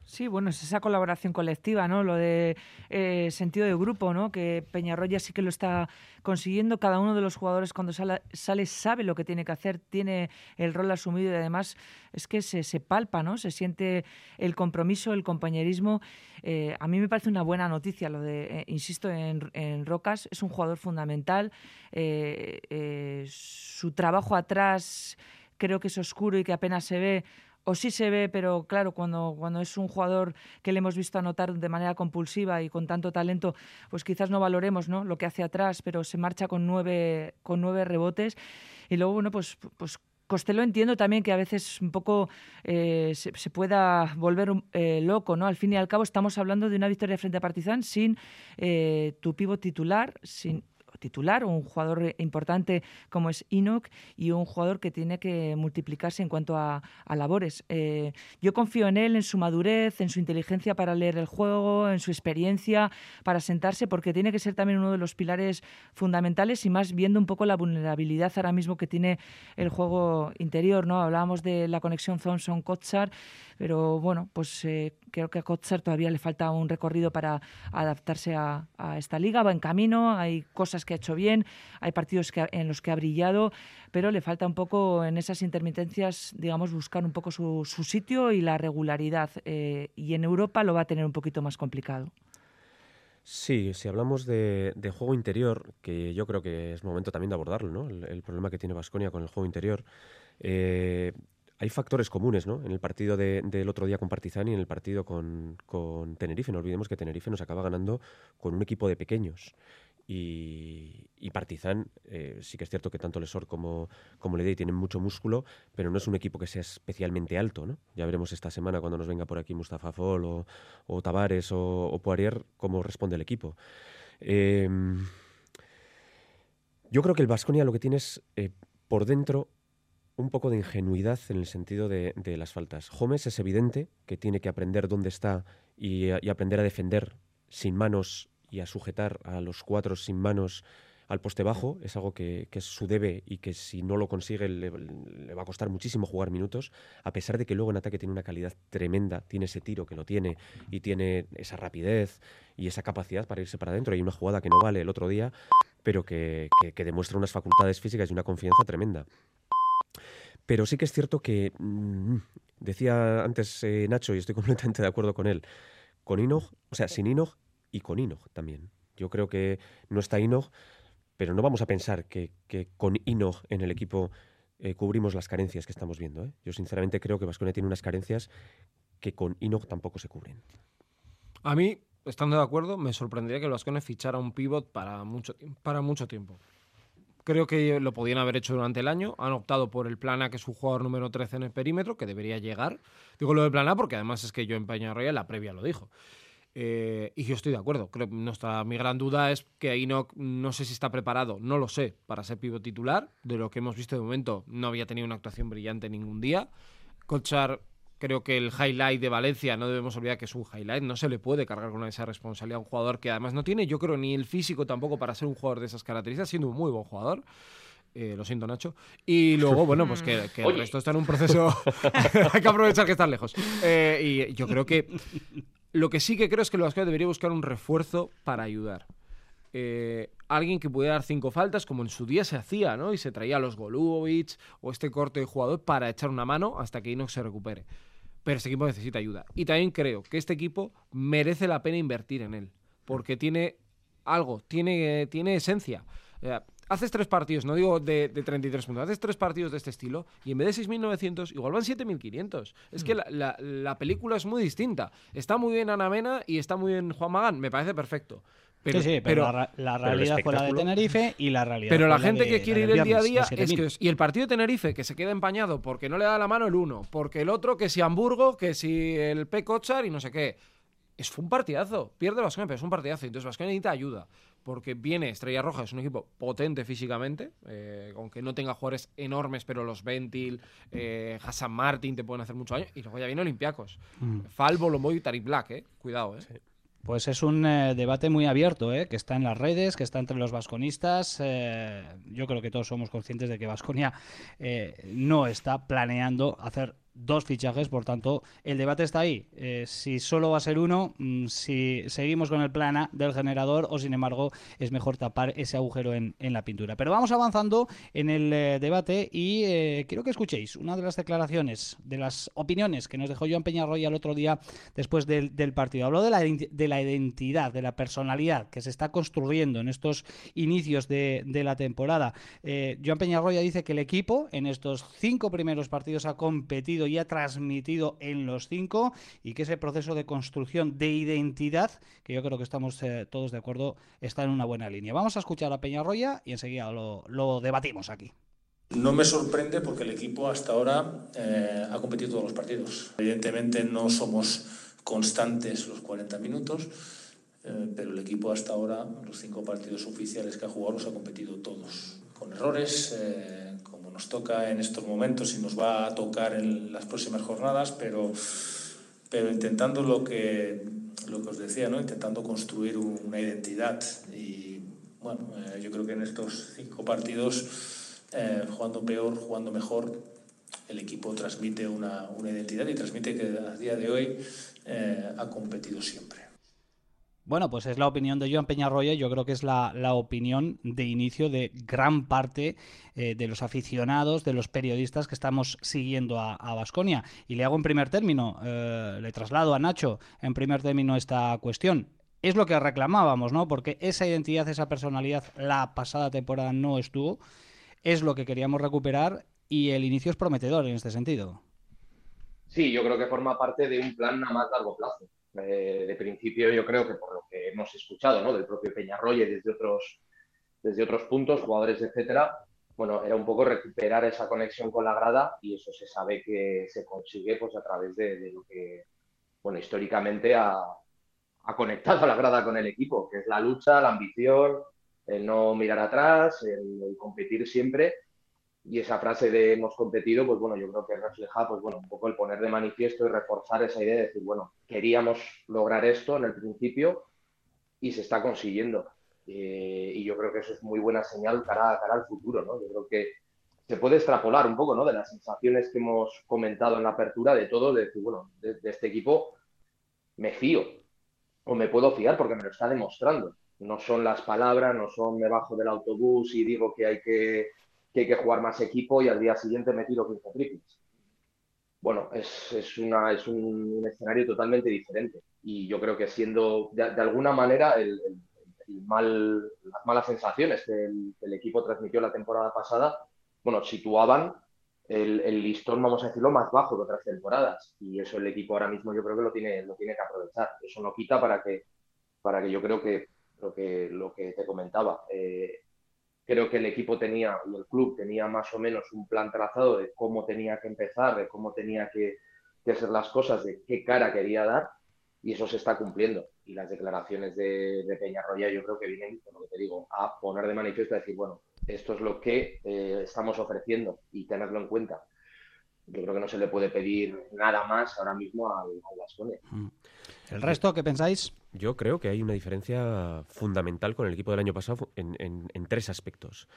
Sí, bueno, es esa colaboración colectiva, ¿no? Lo de eh, sentido de grupo, ¿no? Que Peñarroya sí que lo está consiguiendo. Cada uno de los jugadores cuando sale, sale sabe lo que tiene que hacer, tiene el rol asumido y además es que se, se palpa, ¿no? Se siente el compromiso, el compañerismo. Eh, a mí me parece una buena noticia lo de, eh, insisto, en, en Rocas. Es un jugador fundamental. Su trabajo atrás creo que es oscuro y que apenas se ve o sí se ve, pero claro, cuando, cuando es un jugador que le hemos visto anotar de manera compulsiva y con tanto talento, pues quizás no valoremos ¿no? lo que hace atrás, pero se marcha con nueve, con nueve rebotes. Y luego, bueno, pues, pues Costello entiendo también que a veces un poco eh, se, se, pueda volver eh, loco, ¿no? Al fin y al cabo estamos hablando de una victoria frente a Partizan sin eh, tu pivo titular, sin titular, un jugador importante como es Enoch y un jugador que tiene que multiplicarse en cuanto a, a labores. Eh, yo confío en él, en su madurez, en su inteligencia para leer el juego, en su experiencia para sentarse, porque tiene que ser también uno de los pilares fundamentales y más viendo un poco la vulnerabilidad ahora mismo que tiene el juego interior. ¿no? Hablábamos de la conexión Thompson-Kotsar, pero bueno, pues eh, creo que a Kotsar todavía le falta un recorrido para adaptarse a, a esta liga. Va en camino, hay cosas que ha hecho bien, hay partidos que, en los que ha brillado, pero le falta un poco en esas intermitencias, digamos, buscar un poco su, su sitio y la regularidad. Eh, y en Europa lo va a tener un poquito más complicado. Sí, si hablamos de, de, juego interior, que yo creo que es momento también de abordarlo, ¿no? El, el problema que tiene Vasconia con el juego interior. Eh, hay factores comunes, ¿no? En el partido de, del otro día con Partizan y en el partido con, con Tenerife. No olvidemos que Tenerife nos acaba ganando con un equipo de pequeños. Y, Partizan, eh, sí que es cierto que tanto Lesor como, como Ledey tienen mucho músculo, pero no es un equipo que sea especialmente alto, ¿no? Ya veremos esta semana cuando nos venga por aquí Mustafa Fall o, o Tavares o, o, Poirier cómo responde el equipo. Eh, yo creo que el Vasconia lo que tiene es eh, por dentro un poco de ingenuidad en el sentido de, de, las faltas. Gómez es evidente que tiene que aprender dónde está y aprender a defender sin manos y a sujetar a los cuatro sin manos al poste bajo es algo que, que, es su debe y que si no lo consigue le, le, va a costar muchísimo jugar minutos, a pesar de que luego en ataque tiene una calidad tremenda, tiene ese tiro que lo tiene y tiene esa rapidez y esa capacidad para irse para adentro. Hay una jugada que no vale el otro día, pero que, que, que demuestra unas facultades físicas y una confianza tremenda. Pero sí que es cierto que, mmm, decía antes eh, Nacho, y estoy [LAUGHS] completamente de acuerdo con él, con Inog, o sea, sin Inog y con Inog también. Yo creo que no está Inog, pero no vamos a pensar que, que con Inog en el equipo eh, cubrimos las carencias que estamos viendo. ¿eh? Yo sinceramente creo que Vasconia tiene unas carencias que con Inog tampoco se cubren. A mí, estando de acuerdo, me sorprendería que Vasconia fichara un pivot para mucho, para mucho tiempo. Creo que lo podían haber hecho durante el año. Han optado por el plan A, que es un jugador número 13 en el perímetro, que debería llegar. Digo lo del plan A porque además es que yo en Peñarroya la previa lo dijo. Eh, y yo estoy de acuerdo. Creo nuestra, mi gran duda es que Enoch no sé si está preparado, no lo sé, para ser pivo titular. De lo que hemos visto de momento, no había tenido una actuación brillante ningún día. Colchar Creo que el highlight de Valencia, no debemos olvidar que es un highlight, no se le puede cargar con esa responsabilidad a un jugador que además no tiene, yo creo, ni el físico tampoco para ser un jugador de esas características, siendo un muy buen jugador. Eh, lo siento, Nacho. Y luego, bueno, pues que, que el resto está en un proceso. [LAUGHS] Hay que aprovechar que están lejos. Eh, y yo creo que. Lo que sí que creo es que el Vasco debería buscar un refuerzo para ayudar. Eh, alguien que pudiera dar cinco faltas, como en su día se hacía, ¿no? Y se traía a los Golubovic o este corte de jugador para echar una mano hasta que Inox se recupere. Pero este equipo necesita ayuda. Y también creo que este equipo merece la pena invertir en él. Porque tiene algo, tiene, tiene esencia. Haces tres partidos, no digo de, 33 puntos, haces tres partidos de este estilo y en vez de 6.900, igual van 7.500. Es que mm. la, película es muy distinta. Está muy bien Ana Mena y está muy bien Juan Magán, me parece perfecto. Pero, sí, pero, la, realidad fue la de Tenerife [LAUGHS] y la realidad. Pero la gente que quiere ir el día a día es que. Y el partido de Tenerife que se queda empañado porque no le da la mano el uno, porque el otro que si Hamburgo, que si el P. Cochar y no sé qué. Es fue un partidazo. Pierde Vasconia, pero es un partidazo. Entonces Vasconia necesita ayuda. Porque viene Estrella Roja, es un equipo potente físicamente, eh, aunque no tenga jugadores enormes, pero los Ventil, eh, Hassan Martin te pueden hacer mucho daño. Y luego ya viene Olympiacos. Mm. Falvo, Lomoy y Tarik Black, eh. Cuidado, eh. Pues es un eh, debate muy abierto, ¿eh? que está en las redes, que está entre los vasconistas. Eh, yo creo que todos somos conscientes de que Vasconia no está planeando hacer dos fichajes, por tanto, el debate está ahí. Eh, si solo va a ser uno, mm, si seguimos con el plan del generador o, sin embargo, es mejor tapar ese agujero en, la pintura. Pero vamos avanzando en el eh, debate y eh, quiero que escuchéis una de las declaraciones, de las opiniones que nos dejó Joan Peñarroya el otro día después del, partido. Habló de la, de la, identidad, de la personalidad que se está construyendo en estos inicios de, de la temporada. Joan Peñarroya dice que el equipo en estos cinco primeros partidos ha competido y ha transmitido en los cinco y que ese proceso de construcción de identidad, que yo creo que estamos eh, todos de acuerdo, está en una buena línea. Vamos a escuchar a Peñarroya y enseguida lo, debatimos aquí. No me sorprende porque el equipo hasta ahora eh, ha competido todos los partidos. Evidentemente no somos constantes los 40 minutos, eh, pero el equipo hasta ahora, los cinco partidos oficiales que ha jugado, los ha competido todos. Con errores, nos toca en estos momentos y nos va a tocar en las próximas jornadas, pero, pero intentando lo que, lo que os decía, ¿no? intentando construir una identidad. Y bueno, eh, yo creo que en estos cinco partidos, eh, jugando peor, jugando mejor, el equipo transmite una, una, identidad y transmite que a día de hoy eh, ha competido siempre. Bueno, pues es la opinión de Joan Peñarroya. Yo creo que es la, opinión de inicio de gran parte eh, de los aficionados, de los periodistas que estamos siguiendo a Vasconia. Y le hago en primer término, eh, le traslado a Nacho en primer término esta cuestión. Es lo que reclamábamos, ¿no? Porque esa identidad, esa personalidad, la pasada temporada no estuvo. Es lo que queríamos recuperar y el inicio es prometedor en este sentido. Sí, yo creo que forma parte de un plan a más largo plazo eh, de principio yo creo que por lo que hemos escuchado ¿no? del propio Peñarroya y desde otros, desde otros puntos, jugadores, etcétera, bueno, era un poco recuperar esa conexión con la grada y eso se sabe que se consigue pues a través de, lo que, bueno, históricamente ha, ha, conectado a la grada con el equipo, que es la lucha, la ambición, el no mirar atrás, el competir siempre y esa frase de hemos competido, pues bueno, yo creo que refleja, pues bueno, un poco el poner de manifiesto y reforzar esa idea de decir, bueno, queríamos lograr esto en el principio y se está consiguiendo. Eh, y yo creo que eso es muy buena señal cara, cara al futuro, ¿no? Yo creo que se puede extrapolar un poco, ¿no? De las sensaciones que hemos comentado en la apertura de todo, de decir, bueno, de, este equipo me fío o me puedo fiar porque me lo está demostrando. No son las palabras, no son me bajo del autobús y digo que hay que que hay que jugar más equipo y al día siguiente me tiro 15 triples. Bueno, es, es, una, es un, escenario totalmente diferente y yo creo que siendo de, alguna manera el, mal, las malas sensaciones que el, equipo transmitió la temporada pasada, bueno, situaban el, listón, vamos a decirlo, más bajo que otras temporadas. Y eso el equipo ahora mismo yo creo que lo tiene, lo tiene que aprovechar. Eso no quita para que, para que yo creo que lo que, lo que te comentaba, eh, creo que el equipo tenía y el club tenía más o menos un plan trazado de cómo tenía que empezar, de cómo tenía que, que ser las cosas, de qué cara quería dar y eso se está cumpliendo. Y las declaraciones de, de Peñarroya yo creo que vienen, como te digo, a poner de manifiesto, a decir, bueno, esto es lo que eh, estamos ofreciendo y tenerlo en cuenta. Yo creo que no se le puede pedir nada más ahora mismo al, al mm. ¿El resto qué pensáis? Yo creo que hay una diferencia fundamental con el equipo del año pasado en, tres aspectos.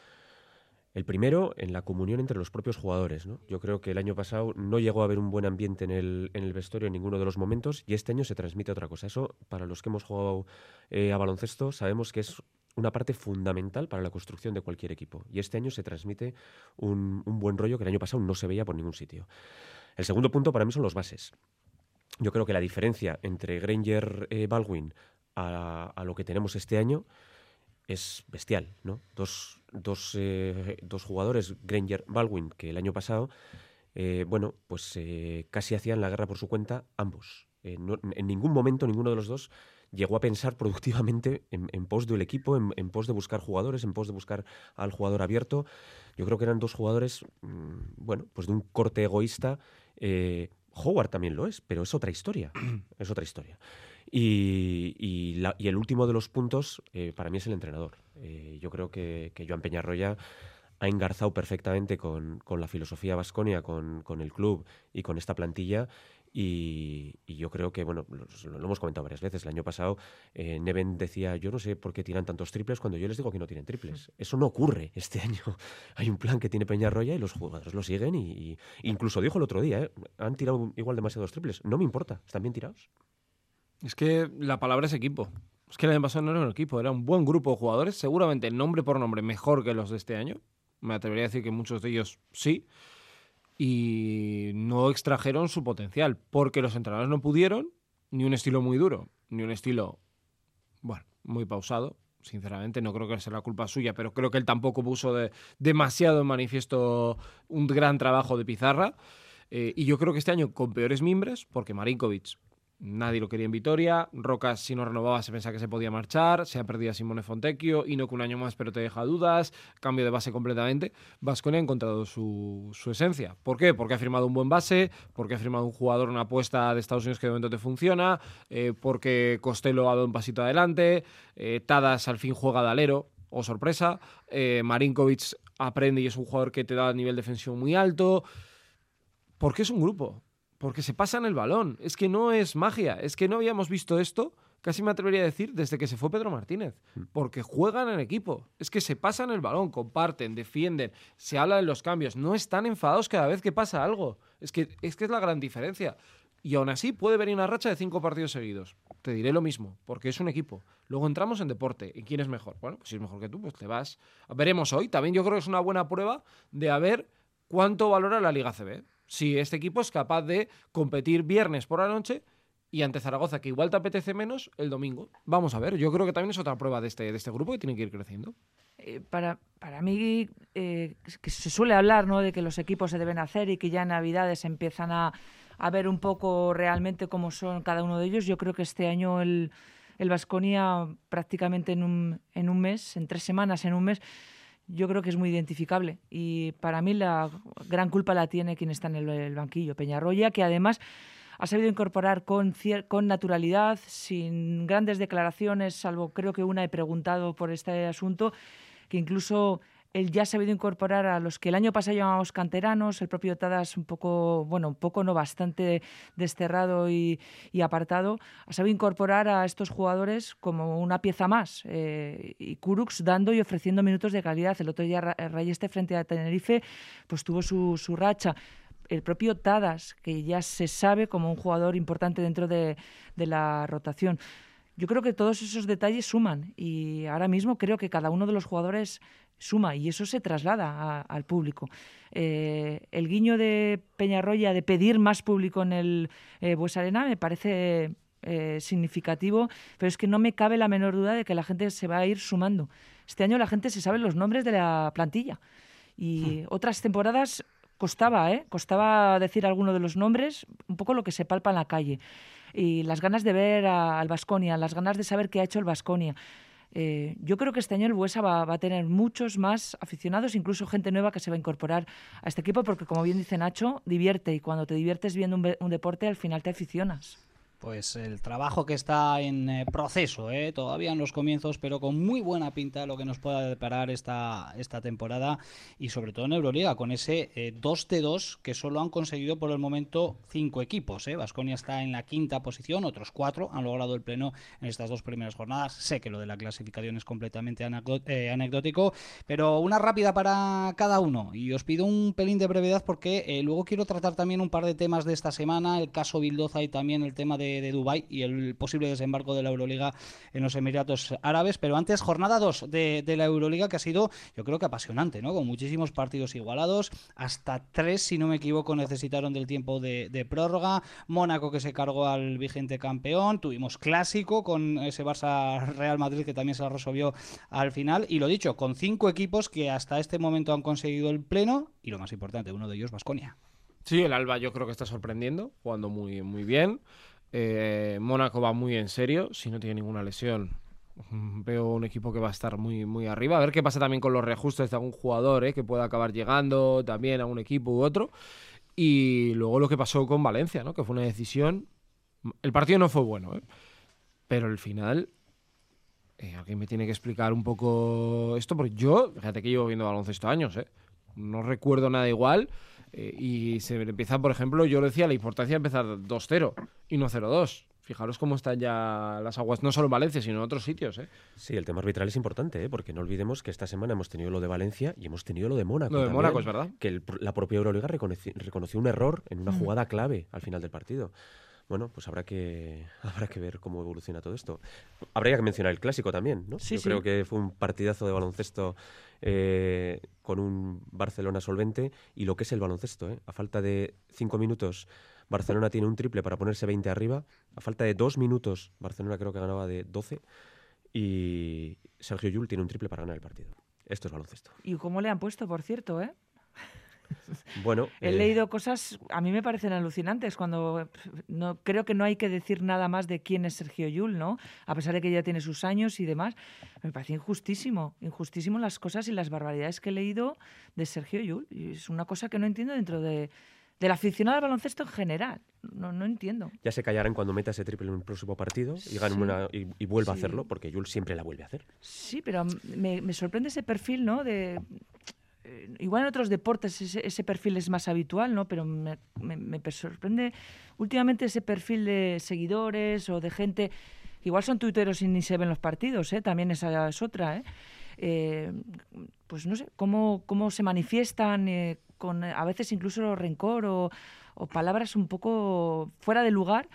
El primero, en la comunión entre los propios jugadores. ¿no? Yo creo que el año pasado no llegó a haber un buen ambiente en el, en el vestuario en ninguno de los momentos y este año se transmite otra cosa. Eso, para los que hemos jugado eh, a baloncesto, sabemos que es una parte fundamental para la construcción de cualquier equipo. Y este año se transmite un, buen rollo que el año pasado no se veía por ningún sitio. El segundo punto para mí son los bases. Yo creo que la diferencia entre Granger eh, Baldwin a, lo que tenemos este año es bestial, ¿no? Dos, dos, eh, dos jugadores, Granger, Baldwin, que el año pasado, eh, bueno, pues eh, casi hacían la guerra por su cuenta ambos. en ningún momento ninguno de los dos llegó a pensar productivamente en, pos del equipo, en, pos de buscar jugadores, en pos de buscar al jugador abierto. Yo creo que eran dos jugadores, mm, bueno, pues de un corte egoísta. Howard también lo es, pero es otra historia. [CLEARS THROAT] es otra historia. Y, el último de los puntos eh, para mí es el entrenador. Eh, yo creo que, que, Joan Peñarroya ha engarzado perfectamente con, la filosofía vasconia, con, el club y con esta plantilla. Y, yo creo que, bueno, lo, hemos comentado varias veces. El año pasado eh, Neven decía, yo no sé por qué tiran tantos triples cuando yo les digo que no tienen triples. [LAUGHS] Eso no ocurre este año. [LAUGHS] Hay un plan que tiene Peñarroya y los jugadores lo siguen. Y, incluso dijo el otro día, han tirado igual demasiados triples. No me importa, están bien tirados. Es que la palabra es equipo. Es que el año pasado no era un equipo, era un buen grupo de jugadores, seguramente nombre por nombre mejor que los de este año. Me atrevería a decir que muchos de ellos sí. Y no extrajeron su potencial, porque los entrenadores no pudieron, ni un estilo muy duro, ni un estilo, bueno, muy pausado. Sinceramente, no creo que sea la culpa suya, pero creo que él tampoco puso de, demasiado en manifiesto un gran trabajo de pizarra. Eh, y yo creo que este año con peores mimbres, porque Marinkovic Nadie lo quería en Vitoria. Rocas, si no renovaba, se pensaba que se podía marchar. Se ha perdido a Simone Fontecchio. Que un año más, pero te deja dudas. Cambio de base completamente. Vasconia ha encontrado su, esencia. ¿Por qué? Porque ha firmado un buen base. Porque ha firmado un jugador, una apuesta de Estados Unidos que de momento te funciona. Eh, porque Costello ha dado un pasito adelante. Eh, Tadas al fin juega de alero. O sorpresa. Eh, Marinkovic aprende y es un jugador que te da nivel defensivo muy alto. Porque es un grupo porque se pasan el balón. Es que no es magia, es que no habíamos visto esto, casi me atrevería a decir, desde que se fue Pedro Martínez. Mm. Porque juegan en equipo, es que se pasan el balón, comparten, defienden, se habla de los cambios, no están enfadados cada vez que pasa algo. Es que es, que es la gran diferencia. Y aún así puede venir una racha de cinco partidos seguidos. Te diré lo mismo, porque es un equipo. Luego entramos en deporte. ¿Y quién es mejor? Bueno, pues si es mejor que tú, pues te vas. Veremos hoy. También yo creo que es una buena prueba de a ver cuánto valora la Liga CB si este equipo es capaz de competir viernes por la noche y ante Zaragoza, que igual te apetece menos, el domingo. Vamos a ver, yo creo que también es otra prueba de este, de este grupo que tiene que ir creciendo. Eh, para, para mí, eh, que se suele hablar ¿no? de que los equipos se deben hacer y que ya en Navidades empiezan a, a ver un poco realmente cómo son cada uno de ellos. Yo creo que este año el Vasconia prácticamente en un, en un mes, en tres semanas, en un mes, yo creo que es muy identificable. Y para mí la gran culpa la tiene quien está en el, banquillo, Peñarroya, que además ha sabido incorporar con, con naturalidad, sin grandes declaraciones, salvo creo que una he preguntado por este asunto, que incluso él ya ha sabido incorporar a los que el año pasado llamábamos canteranos, el propio Tadas un poco, bueno, un poco no bastante desterrado y, apartado, ha sabido incorporar a estos jugadores como una pieza más. Eh, y Kurux dando y ofreciendo minutos de calidad. El otro día Rayeste frente a Tenerife, pues tuvo su, su racha el propio Tadas, que ya se sabe como un jugador importante dentro de, de, la rotación. Yo creo que todos esos detalles suman y ahora mismo creo que cada uno de los jugadores suma y eso se traslada al público. Eh, el guiño de Peñarroya de pedir más público en el eh, Arena me parece eh, significativo, pero es que no me cabe la menor duda de que la gente se va a ir sumando. Este año la gente se sabe los nombres de la plantilla y hmm. otras temporadas costaba, ¿eh? costaba decir alguno de los nombres, un poco lo que se palpa en la calle. Y las ganas de ver al Vasconia, las ganas de saber qué ha hecho el Vasconia. Eh, yo creo que este año el Buesa va, a tener muchos más aficionados, incluso gente nueva que se va a incorporar a este equipo, porque como bien dice Nacho, divierte y cuando te diviertes viendo un, un deporte al final te aficionas pues el trabajo que está en eh, proceso, ¿eh? todavía en los comienzos, pero con muy buena pinta lo que nos pueda deparar esta, esta temporada y sobre todo en Euroliga, con ese 2 de 2 que solo han conseguido por el momento cinco equipos. Vasconia está en la quinta posición, otros cuatro han logrado el pleno en estas dos primeras jornadas. Sé que lo de la clasificación es completamente anecdótico, pero una rápida para cada uno. Y os pido un pelín de brevedad porque luego quiero tratar también un par de temas de esta semana, el caso Bildoza y también el tema de de, Dubái y el posible desembarco de la Euroliga en los Emiratos Árabes. Pero antes, jornada 2 de, la Euroliga que ha sido, yo creo que apasionante, ¿no? Con muchísimos partidos igualados. Hasta tres, si no me equivoco, necesitaron del tiempo de, prórroga. Mónaco que se cargó al vigente campeón. Tuvimos clásico con ese Barça Real Madrid que también se resolvió al final. Y lo dicho, con cinco equipos que hasta este momento han conseguido el pleno. Y lo más importante, uno de ellos, Vasconia. Sí, el Alba yo creo que está sorprendiendo, jugando muy, muy bien. Eh, Mónaco va muy en serio, si no tiene ninguna lesión. Veo un equipo que va a estar muy, muy arriba. A ver qué pasa también con los reajustes de algún jugador eh, que pueda acabar llegando también a un equipo u otro. Y luego lo que pasó con Valencia, ¿no? que fue una decisión. El partido no fue bueno, ¿eh? pero el final. Eh, alguien me tiene que explicar un poco esto, porque yo, fíjate que llevo viendo baloncesto años, no recuerdo nada igual. Eh, y se empieza, por ejemplo, yo decía la importancia de empezar 2-0 y no 0-2. Fijaros cómo están ya las aguas, no solo en Valencia, sino en otros sitios. ¿eh? Sí, el tema arbitral es importante, ¿eh? porque no olvidemos que esta semana hemos tenido lo de Valencia y hemos tenido lo de Mónaco. Lo de Mónaco, es verdad. Que la propia Euroliga reconoció, un error en una mm. jugada clave al final del partido. Bueno, pues habrá que, [LAUGHS] habrá que ver cómo evoluciona todo esto. Habría que mencionar el clásico también, ¿no? Sí, Yo creo que fue un partidazo de baloncesto eh, con un Barcelona solvente y lo que es el baloncesto. ¿eh? A falta de cinco minutos, Barcelona tiene un triple para ponerse 20 arriba. A falta de dos minutos, Barcelona creo que ganaba de 12. Y Sergio Yul tiene un triple para ganar el partido. Esto es baloncesto. ¿Y cómo le han puesto, por cierto, eh? [LAUGHS] Bueno, he eh, leído cosas, a mí me parecen alucinantes cuando no creo que no hay que decir nada más de quién es Sergio Yul, ¿no? A pesar de que ya tiene sus años y demás, me parece injustísimo, injustísimo las cosas y las barbaridades que he leído de Sergio Yul. Y es una cosa que no entiendo dentro de, del aficionado al baloncesto en general. No, no entiendo. Ya se callarán cuando meta ese triple en un próximo partido y, gane y, vuelva a hacerlo, porque Yul siempre la vuelve a hacer. Sí, pero me, me sorprende ese perfil, ¿no? De eh, igual en otros deportes ese, perfil es más habitual, ¿no? Pero me, sorprende últimamente ese perfil de seguidores o de gente igual son tuiteros y ni se ven los partidos, ¿eh? También esa es otra, ¿eh? eh pues no sé, cómo, cómo se manifiestan con a veces incluso rencor o, o palabras un poco fuera de lugar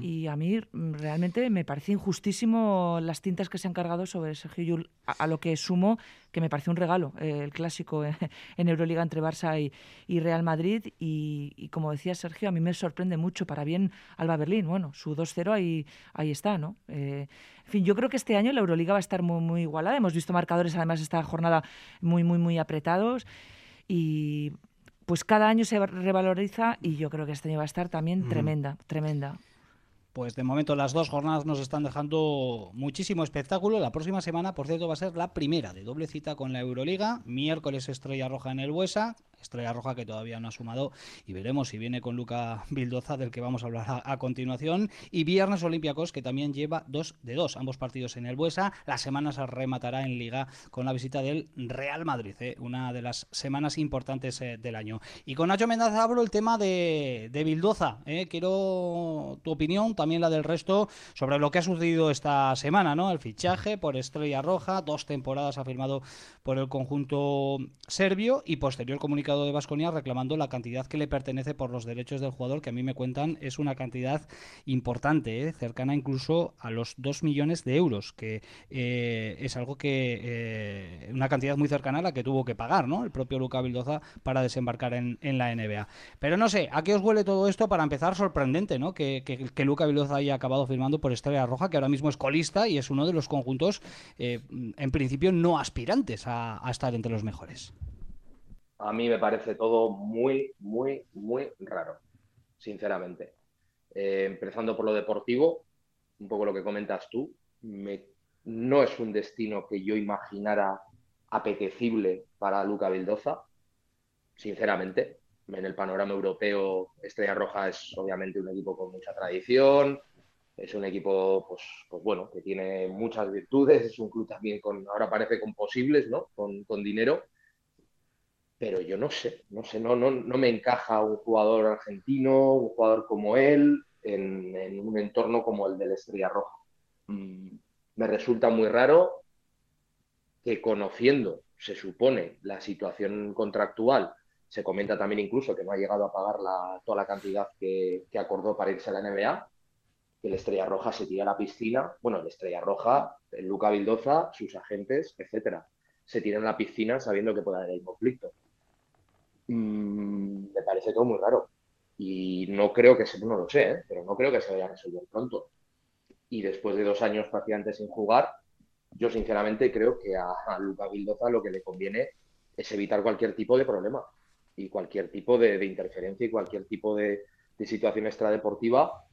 y a mí mm, realmente me parece injustísimo las tintas que se han cargado sobre Sergio Yul, a, lo que sumo que me parece un regalo eh, el clásico en [LAUGHS] Euroliga entre Barça y, Real Madrid. Y, como decía Sergio, a mí me sorprende mucho para bien Alba Berlín. Bueno, su 2-0 ahí, ahí está, ¿no? Eh, en fin, yo creo que este año la Euroliga va a estar muy, muy igualada. Hemos visto marcadores, además, esta jornada muy, muy, muy apretados. Y pues cada año se revaloriza y yo creo que este año va a estar también tremenda, tremenda. Pues de momento las dos jornadas nos están dejando muchísimo espectáculo. La próxima semana, por cierto, va a ser la primera de doble cita con la Euroliga. Miércoles Estrella Roja en el Buesa. Estrella Roja que todavía no ha sumado y veremos si viene con Luca Bildoza del que vamos a hablar a, continuación y viernes Olympiacos que también lleva dos de dos ambos partidos en el Buesa la semana se rematará en Liga con la visita del Real Madrid ¿eh? una de las semanas importantes eh, del año y con Nacho Mendaza hablo el tema de, de Bildoza ¿eh? quiero tu opinión también la del resto sobre lo que ha sucedido esta semana ¿no? el fichaje por Estrella Roja dos temporadas ha firmado por el conjunto serbio y posterior comunicado de Vasconia reclamando la cantidad que le pertenece por los derechos del jugador, que a mí me cuentan es una cantidad importante, ¿eh? cercana incluso a los 2 millones de euros, que eh, es algo que, eh, una cantidad muy cercana a la que tuvo que pagar ¿no? el propio Luca Vildoza para desembarcar en, la NBA. Pero no sé, ¿a qué os huele todo esto? Para empezar, sorprendente ¿no? que, que, Luca Vildoza haya acabado firmando por Estrella Roja, que ahora mismo es colista y es uno de los conjuntos, en principio, no aspirantes a estar entre los mejores a mí me parece todo muy, muy, muy raro, sinceramente. Eh, empezando por lo deportivo, un poco lo que comentas tú, no es un destino que yo imaginara apetecible para Luca Vildoza, sinceramente. En el panorama europeo, Estrella Roja es obviamente un equipo con mucha tradición, es un equipo, pues, pues bueno, que tiene muchas virtudes, es un club también con, ahora parece con posibles, ¿no? Con, dinero, pero yo no sé, no sé, no, me encaja un jugador argentino, un jugador como él, en, un entorno como el de la Estrella Roja. Mm, me resulta muy raro que conociendo, se supone, la situación contractual, se comenta también incluso que no ha llegado a pagar toda la cantidad que, acordó para irse a la NBA, que la Estrella Roja se tira a la piscina, bueno, la Estrella Roja, el Luca Vildoza, sus agentes, etcétera, se tiran a la piscina sabiendo que puede haber conflicto. Mm, me parece todo muy raro. Y no creo que se, no lo sé, ¿eh? pero no creo que se vaya a resolver pronto. Y después de dos años prácticamente sin jugar, yo sinceramente creo que a, a Luca Vildoza lo que le conviene es evitar cualquier tipo de problema y cualquier tipo de, de interferencia y cualquier tipo de, de, situación extradeportiva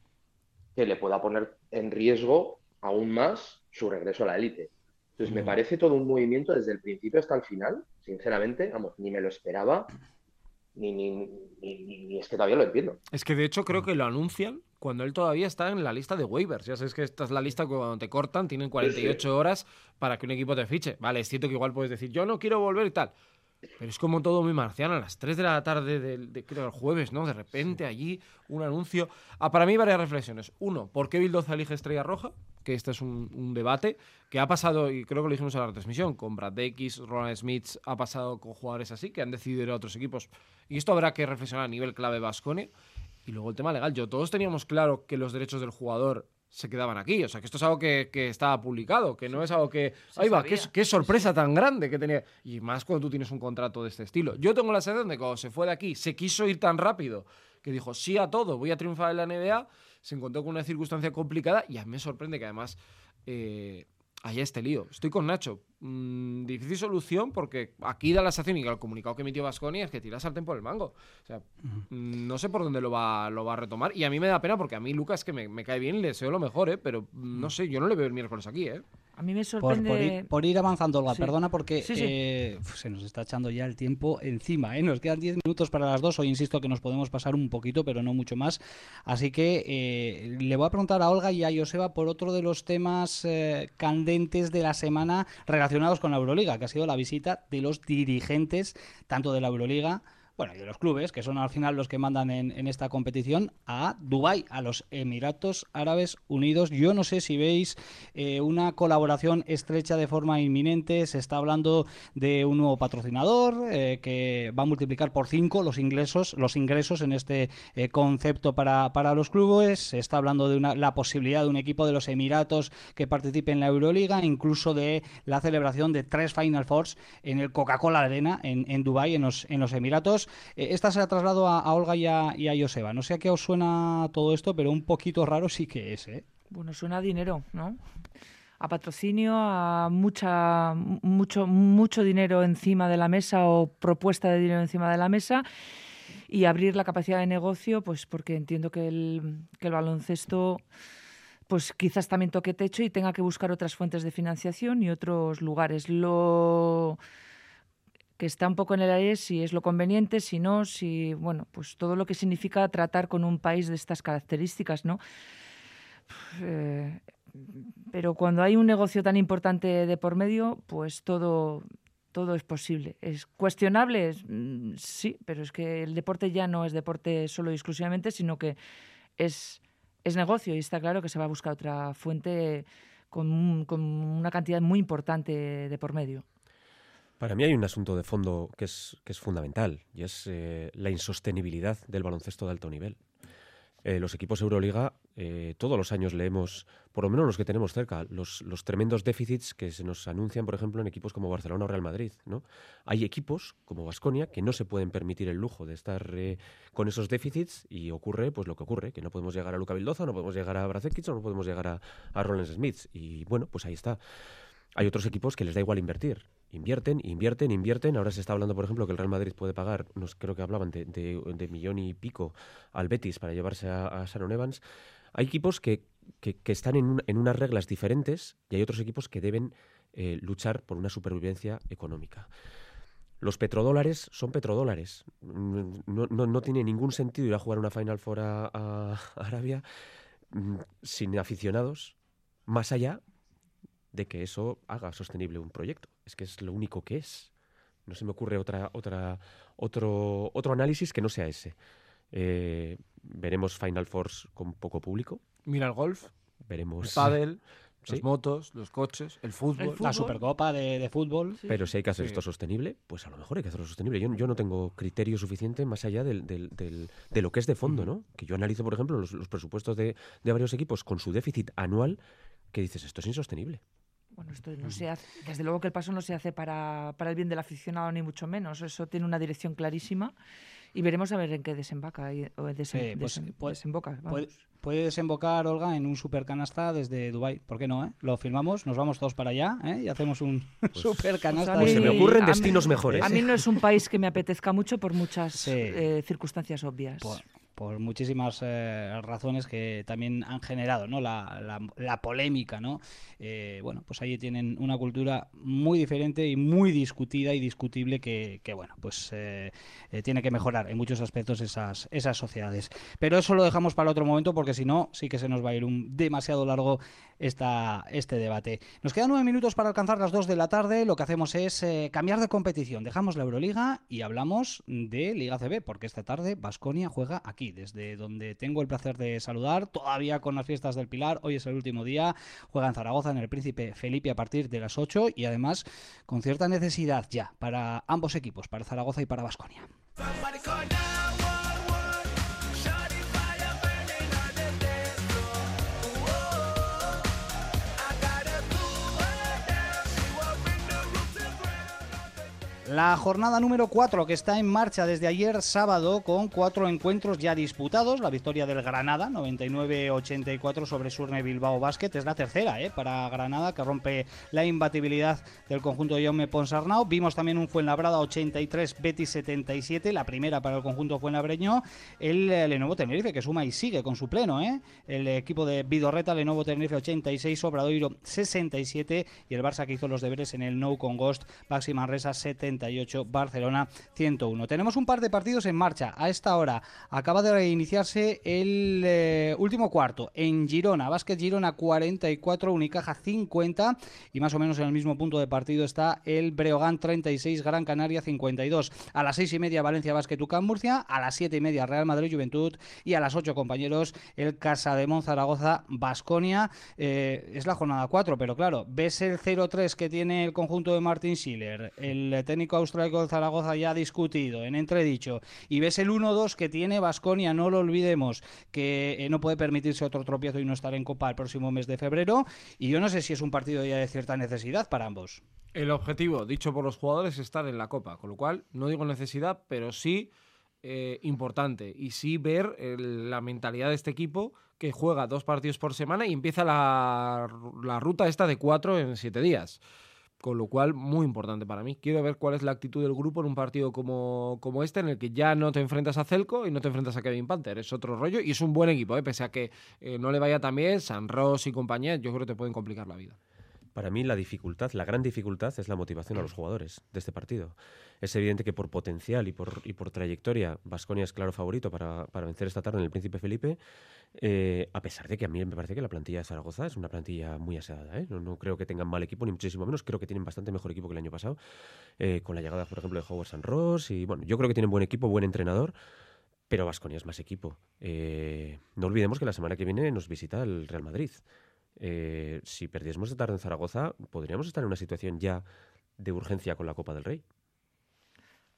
que le pueda poner en riesgo aún más su regreso a la élite. Entonces, me parece todo un movimiento desde el principio hasta el final, sinceramente, vamos, ni me lo esperaba, ni, ni, ni, ni, es que todavía lo entiendo. Es que de hecho creo que lo anuncian cuando él todavía está en la lista de waivers. Ya sabes que esta es la lista que cuando te cortan tienen 48 sí, sí. horas para que un equipo te fiche. Vale, es cierto que igual puedes decir, yo no quiero volver y tal. Pero es como todo muy marciano, a las 3 de la tarde del de, creo, el jueves, ¿no? De repente allí un anuncio. Ah, para mí varias reflexiones. Uno, ¿por qué Bildoza elige Estrella Roja? Que este es un, un, debate que ha pasado, y creo que lo dijimos en la transmisión, con Brad X, Ronald Smith, ha pasado con jugadores así, que han decidido ir a otros equipos. Y esto habrá que reflexionar a nivel clave Vascone. Y luego el tema legal. Yo, todos teníamos claro que los derechos del jugador se quedaban aquí. O sea, que esto es algo que, que estaba publicado, que no es algo que. Sí, ahí va, qué, qué, sorpresa tan grande que tenía. Y más cuando tú tienes un contrato de este estilo. Yo tengo la sensación de que cuando se fue de aquí, se quiso ir tan rápido que dijo sí a todo, voy a triunfar en la NBA. Se encontró con una circunstancia complicada y a mí me sorprende que además. Eh, haya este lío. Estoy con Nacho. Mm, difícil solución porque aquí da la sensación y el comunicado que emitió Vasconi es que tiras al tiempo del mango. O sea, uh -huh. no sé por dónde lo va, lo va a retomar. Y a mí me da pena porque a mí Lucas que me, me cae bien, le deseo lo mejor, ¿eh? pero no sé, yo no le veo el miércoles aquí. ¿eh? A mí me sorprende. Por, por, ir, por ir, avanzando, Olga, sí. perdona porque sí, sí. Eh, se nos está echando ya el tiempo encima. ¿eh? Nos quedan 10 minutos para las dos. Hoy insisto que nos podemos pasar un poquito, pero no mucho más. Así que eh, le voy a preguntar a Olga y a Joseba por otro de los temas eh, candentes de la semana relacionados con la Euroliga, que ha sido la visita de los dirigentes, tanto de la Euroliga bueno, y de los clubes, que son al final los que mandan en, en, esta competición, a Dubái, a los Emiratos Árabes Unidos. Yo no sé si veis eh, una colaboración estrecha de forma inminente. Se está hablando de un nuevo patrocinador eh, que va a multiplicar por cinco los ingresos, los ingresos en este eh, concepto para, para, los clubes. Se está hablando de una, la posibilidad de un equipo de los Emiratos que participe en la Euroliga, incluso de la celebración de tres Final Fours en el Coca-Cola Arena en, en Dubái, en los, en los Emiratos. Eh, esta se la traslado a, Olga y a, y Joseba. No sé a qué os suena todo esto, pero un poquito raro sí que es. ¿eh? Bueno, suena a dinero, ¿no? A patrocinio, a mucha, mucho, mucho dinero encima de la mesa o propuesta de dinero encima de la mesa y abrir la capacidad de negocio, pues porque entiendo que el, que el baloncesto pues quizás también toque techo y tenga que buscar otras fuentes de financiación y otros lugares. Lo que está un poco en el aire si es lo conveniente, si no, si, bueno, pues todo lo que significa tratar con un país de estas características, ¿no? Eh, pero cuando hay un negocio tan importante de por medio, pues todo, todo es posible. ¿Es cuestionable? Mm, sí, pero es que el deporte ya no es deporte solo y exclusivamente, sino que es, es negocio y está claro que se va a buscar otra fuente con, con una cantidad muy importante de por medio. Para mí hay un asunto de fondo que es, fundamental y es eh, la insostenibilidad del baloncesto de alto nivel. Eh, los equipos Euroliga, eh, todos los años leemos, por lo menos los que tenemos cerca, los, tremendos déficits que se nos anuncian, por ejemplo, en equipos como Barcelona o Real Madrid. ¿no? Hay equipos como Vasconia que no se pueden permitir el lujo de estar con esos déficits y ocurre pues lo que ocurre, que no podemos llegar a Luca Vildoza, no podemos llegar a Bracekic o no podemos llegar a, a Rollins Smith. Y bueno, pues ahí está. Hay otros equipos que les da igual invertir. Invierten, invierten, invierten. Ahora se está hablando, por ejemplo, que el Real Madrid puede pagar, nos creo que hablaban de, de, millón y pico al Betis para llevarse a, a Sharon Evans. Hay equipos que que, están en, unas reglas diferentes y hay otros equipos que deben eh, luchar por una supervivencia económica. Los petrodólares son petrodólares. No, no, tiene ningún sentido ir a jugar una Final Four a, Arabia mm, sin aficionados, más allá de que eso haga sostenible un proyecto. Es que es lo único que es. No se me ocurre otra, otra, otro, otro análisis que no sea ese. Eh, veremos Final Force con poco público. Mira el golf. Veremos. El pádel. [LAUGHS] Las motos, los coches, el fútbol. La Supercopa de, fútbol. Pero si hay que hacer esto sostenible, pues a lo mejor hay que hacerlo sostenible. Yo, yo no tengo criterio suficiente más allá del, del, de lo que es de fondo, ¿no? Que yo analizo, por ejemplo, los, presupuestos de, de, varios equipos con su déficit anual, que dices, esto es insostenible. Bueno, esto no se hace, desde luego que el paso no se hace para, para el bien del aficionado, ni mucho menos. Eso tiene una dirección clarísima y veremos a ver en qué desemboca. O pues, desemboca Puede desembocar, Olga, en un supercanasta desde Dubai. ¿Por qué no? Eh? Lo firmamos, nos vamos todos para allá ¿eh? y hacemos un [LAUGHS] pues, supercanasta. Pues se me ocurren destinos mejores. A mí no es un país que me apetezca mucho por muchas eh, circunstancias obvias por muchísimas eh, razones que también han generado ¿no? la, la, polémica. ¿no? Eh, bueno, pues allí tienen una cultura muy diferente y muy discutida y discutible que, que bueno, pues eh, tiene que mejorar en muchos aspectos esas, esas sociedades. Pero eso lo dejamos para otro momento porque si no, sí que se nos va a ir un demasiado largo esta, este debate. Nos quedan nueve minutos para alcanzar las dos de la tarde. Lo que hacemos es cambiar de competición. Dejamos la Euroliga y hablamos de Liga CB, porque esta tarde Basconia juega aquí desde donde tengo el placer de saludar, todavía con las fiestas del Pilar, hoy es el último día, juega en Zaragoza en el Príncipe Felipe a partir de las 8 y además con cierta necesidad ya para ambos equipos, para Zaragoza y para Basconia. La jornada número 4 que está en marcha desde ayer sábado con cuatro encuentros ya disputados. La victoria del Granada, 99-84 sobre Surne Bilbao Basket, es la tercera ¿eh? para Granada que rompe la imbatibilidad del conjunto de Jaume Ponsarnau. Vimos también un Fuenlabrada 83, Betis 77, la primera para el conjunto Fuenlabreño. El eh, Lenovo Tenerife que suma y sigue con su pleno. ¿eh? El equipo de Vidorreta, Lenovo Tenerife 86, Obradoiro 67 y el Barça que hizo los deberes en el No con Ghost, Baxi Manresa 70. Barcelona 101. Tenemos un par de partidos en marcha. A esta hora acaba de reiniciarse el eh, último cuarto en Girona. Básquet Girona 44, Unicaja 50 y más o menos en el mismo punto de partido está el Breogán 36, Gran Canaria 52. A las seis y media Valencia Básquet Ucán Murcia, a las siete y media Real Madrid Juventud y a las 8 compañeros el Casa de Zaragoza Basconia. Eh, es la jornada 4, pero claro, ves el 0-3 que tiene el conjunto de Martin Schiller, el técnico técnico de Zaragoza ya discutido, en entredicho, y ves el 1-2 que tiene Basconia, no lo olvidemos, que eh, no puede permitirse otro tropiezo y no estar en Copa el próximo mes de febrero, y yo no sé si es un partido ya de cierta necesidad para ambos. El objetivo, dicho por los jugadores, es estar en la Copa, con lo cual no digo necesidad, pero sí eh, importante, y sí ver la mentalidad de este equipo que juega dos partidos por semana y empieza la, la ruta esta de cuatro en siete días. Con lo cual, muy importante para mí. Quiero ver cuál es la actitud del grupo en un partido como, como este, en el que ya no te enfrentas a Celco y no te enfrentas a Kevin Panther. Es otro rollo y es un buen equipo, ¿eh? pese a que eh, no le vaya tan bien, San Ross y compañía, yo creo que te pueden complicar la vida. Para mí la dificultad, la gran dificultad es la motivación a los jugadores de este partido. Es evidente que por potencial y por, y por trayectoria, Vasconia es claro favorito para, para, vencer esta tarde en el Príncipe Felipe, eh, a pesar de que a mí me parece que la plantilla de Zaragoza es una plantilla muy aseada. ¿eh? No, creo que tengan mal equipo, ni muchísimo menos. Creo que tienen bastante mejor equipo que el año pasado, eh, con la llegada, por ejemplo, de Howard San Ross. Y bueno, yo creo que tienen buen equipo, buen entrenador. Pero Vasconia es más equipo. no olvidemos que la semana que viene nos visita el Real Madrid. Eh, si perdiésemos de tarde en Zaragoza, podríamos estar en una situación ya de urgencia con la Copa del Rey.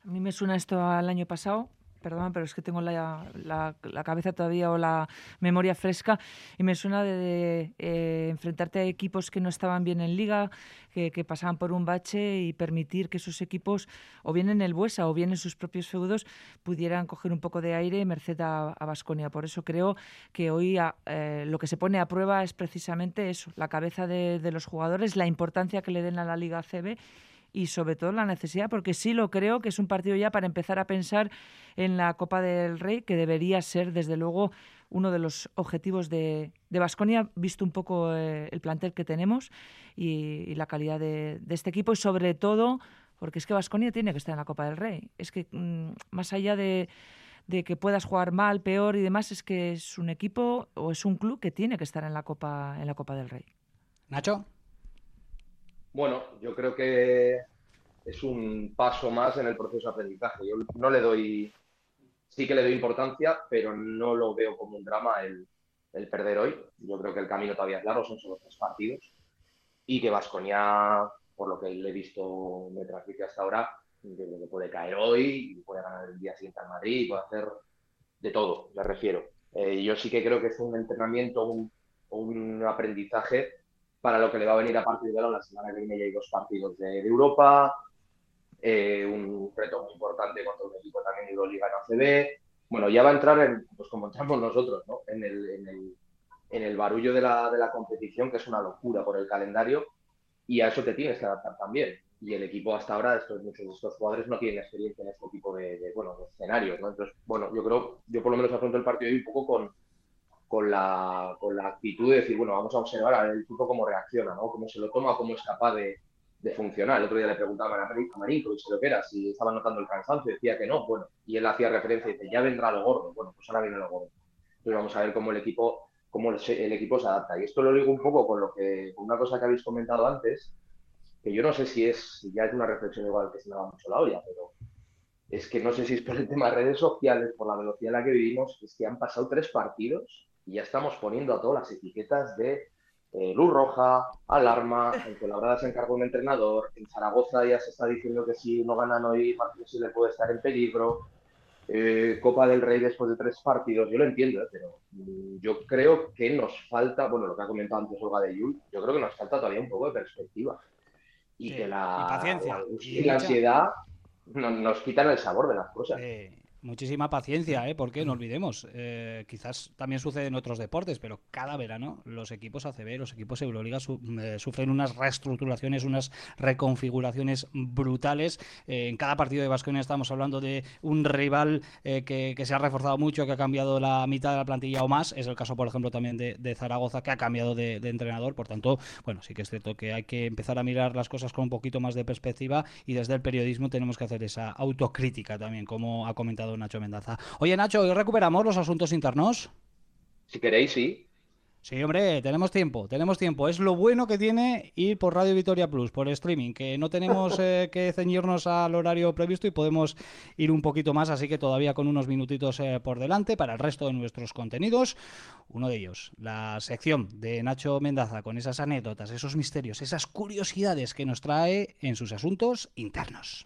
A mí me suena esto al año pasado, perdón, pero es que tengo la, cabeza todavía o la memoria fresca y me suena de, eh, enfrentarte a equipos que no estaban bien en liga, que, pasaban por un bache y permitir que esos equipos, o bien en el Buesa o bien en sus propios feudos, pudieran coger un poco de aire merced a Basconia. Por eso creo que hoy eh, lo que se pone a prueba es precisamente eso, la cabeza de, de los jugadores, la importancia que le den a la Liga CB y sobre todo la necesidad, porque sí lo creo que es un partido ya para empezar a pensar en la Copa del Rey, que debería ser desde luego uno de los objetivos de Vasconia, visto un poco eh, el plantel que tenemos y, la calidad de, este equipo y sobre todo porque es que Vasconia tiene que estar en la Copa del Rey. Es que mm, más allá de, de que puedas jugar mal, peor y demás, es que es un equipo o es un club que tiene que estar en la Copa, en la Copa del Rey. Nacho. Bueno, yo creo que es un paso más en el proceso de aprendizaje. Yo no le doy, sí que le doy importancia, pero no lo veo como un drama el, perder hoy. Yo creo que el camino todavía es largo, son solo tres partidos. Y que Vasconia, por lo que le he visto, me transmite hasta ahora, puede caer hoy, puede ganar el día siguiente al Madrid, puede hacer de todo, me refiero. Eh, yo sí que creo que es un entrenamiento, un, un aprendizaje para lo que le va a venir a partir de ahora. La semana que viene ya hay dos partidos de, Europa, eh, un reto muy importante contra un equipo también de Euroliga en ACB. Bueno, ya va a entrar, en, pues como entramos nosotros, ¿no? en, el, en, el, en el barullo de la, de la competición, que es una locura por el calendario, y a eso te tienes que adaptar también. Y el equipo hasta ahora, estos, muchos de estos jugadores no tienen experiencia en este tipo de, bueno, de escenarios. ¿no? Entonces, bueno, yo creo, yo por lo menos afronto el partido hoy un poco con, con la, con la actitud de decir, bueno, vamos a observar a ver el equipo cómo reacciona, ¿no? cómo se lo toma, cómo es capaz de, de funcionar. El otro día le preguntaba a Marinko si lo que era, si estaba notando el cansancio, decía que no, bueno, y él hacía referencia y dice, ya vendrá lo gordo, bueno, pues ahora viene lo gordo. Entonces vamos a ver cómo el equipo, cómo el equipo se adapta. Y esto lo digo un poco con lo que, con una cosa que habéis comentado antes, que yo no sé si es, ya es una reflexión igual que se me va mucho la olla, pero es que no sé si es por el tema de redes sociales, por la velocidad en la que vivimos, es que han pasado tres partidos y ya estamos poniendo a todas las etiquetas de eh, luz roja, alarma, en Colabrada se encarga un entrenador, en Zaragoza ya se está diciendo que si no ganan hoy, si le puede estar en peligro, eh, Copa del Rey después de tres partidos, yo lo entiendo, eh, pero mm, yo creo que nos falta, bueno, lo que ha comentado antes Olga de Yul, yo creo que nos falta todavía un poco de perspectiva. Y que la, paciencia. y la ansiedad nos, quitan el sabor de las cosas. Muchísima paciencia, ¿eh? Porque no olvidemos, eh, quizás también sucede en otros deportes, pero cada verano los equipos ACB, los equipos Euroliga eh, sufren unas reestructuraciones, unas reconfiguraciones brutales. Eh, en cada partido de Vasconia estamos hablando de un rival que, se ha reforzado mucho, que ha cambiado la mitad de la plantilla o más. Es el caso, por ejemplo, también de, Zaragoza, que ha cambiado de, de, entrenador. Por tanto, bueno, sí que es cierto que hay que empezar a mirar las cosas con un poquito más de perspectiva y desde el periodismo tenemos que hacer esa autocrítica también, como ha comentado Nacho Mendaza. Oye, Nacho, ¿hoy recuperamos los asuntos internos? Si queréis, sí. Sí, hombre, tenemos tiempo, tenemos tiempo. Es lo bueno que tiene ir por Radio Vitoria Plus, por streaming, que no tenemos [LAUGHS] eh, que ceñirnos al horario previsto y podemos ir un poquito más, así que todavía con unos minutitos eh, por delante para el resto de nuestros contenidos. Uno de ellos, la sección de Nacho Mendaza con esas anécdotas, esos misterios, esas curiosidades que nos trae en sus asuntos internos.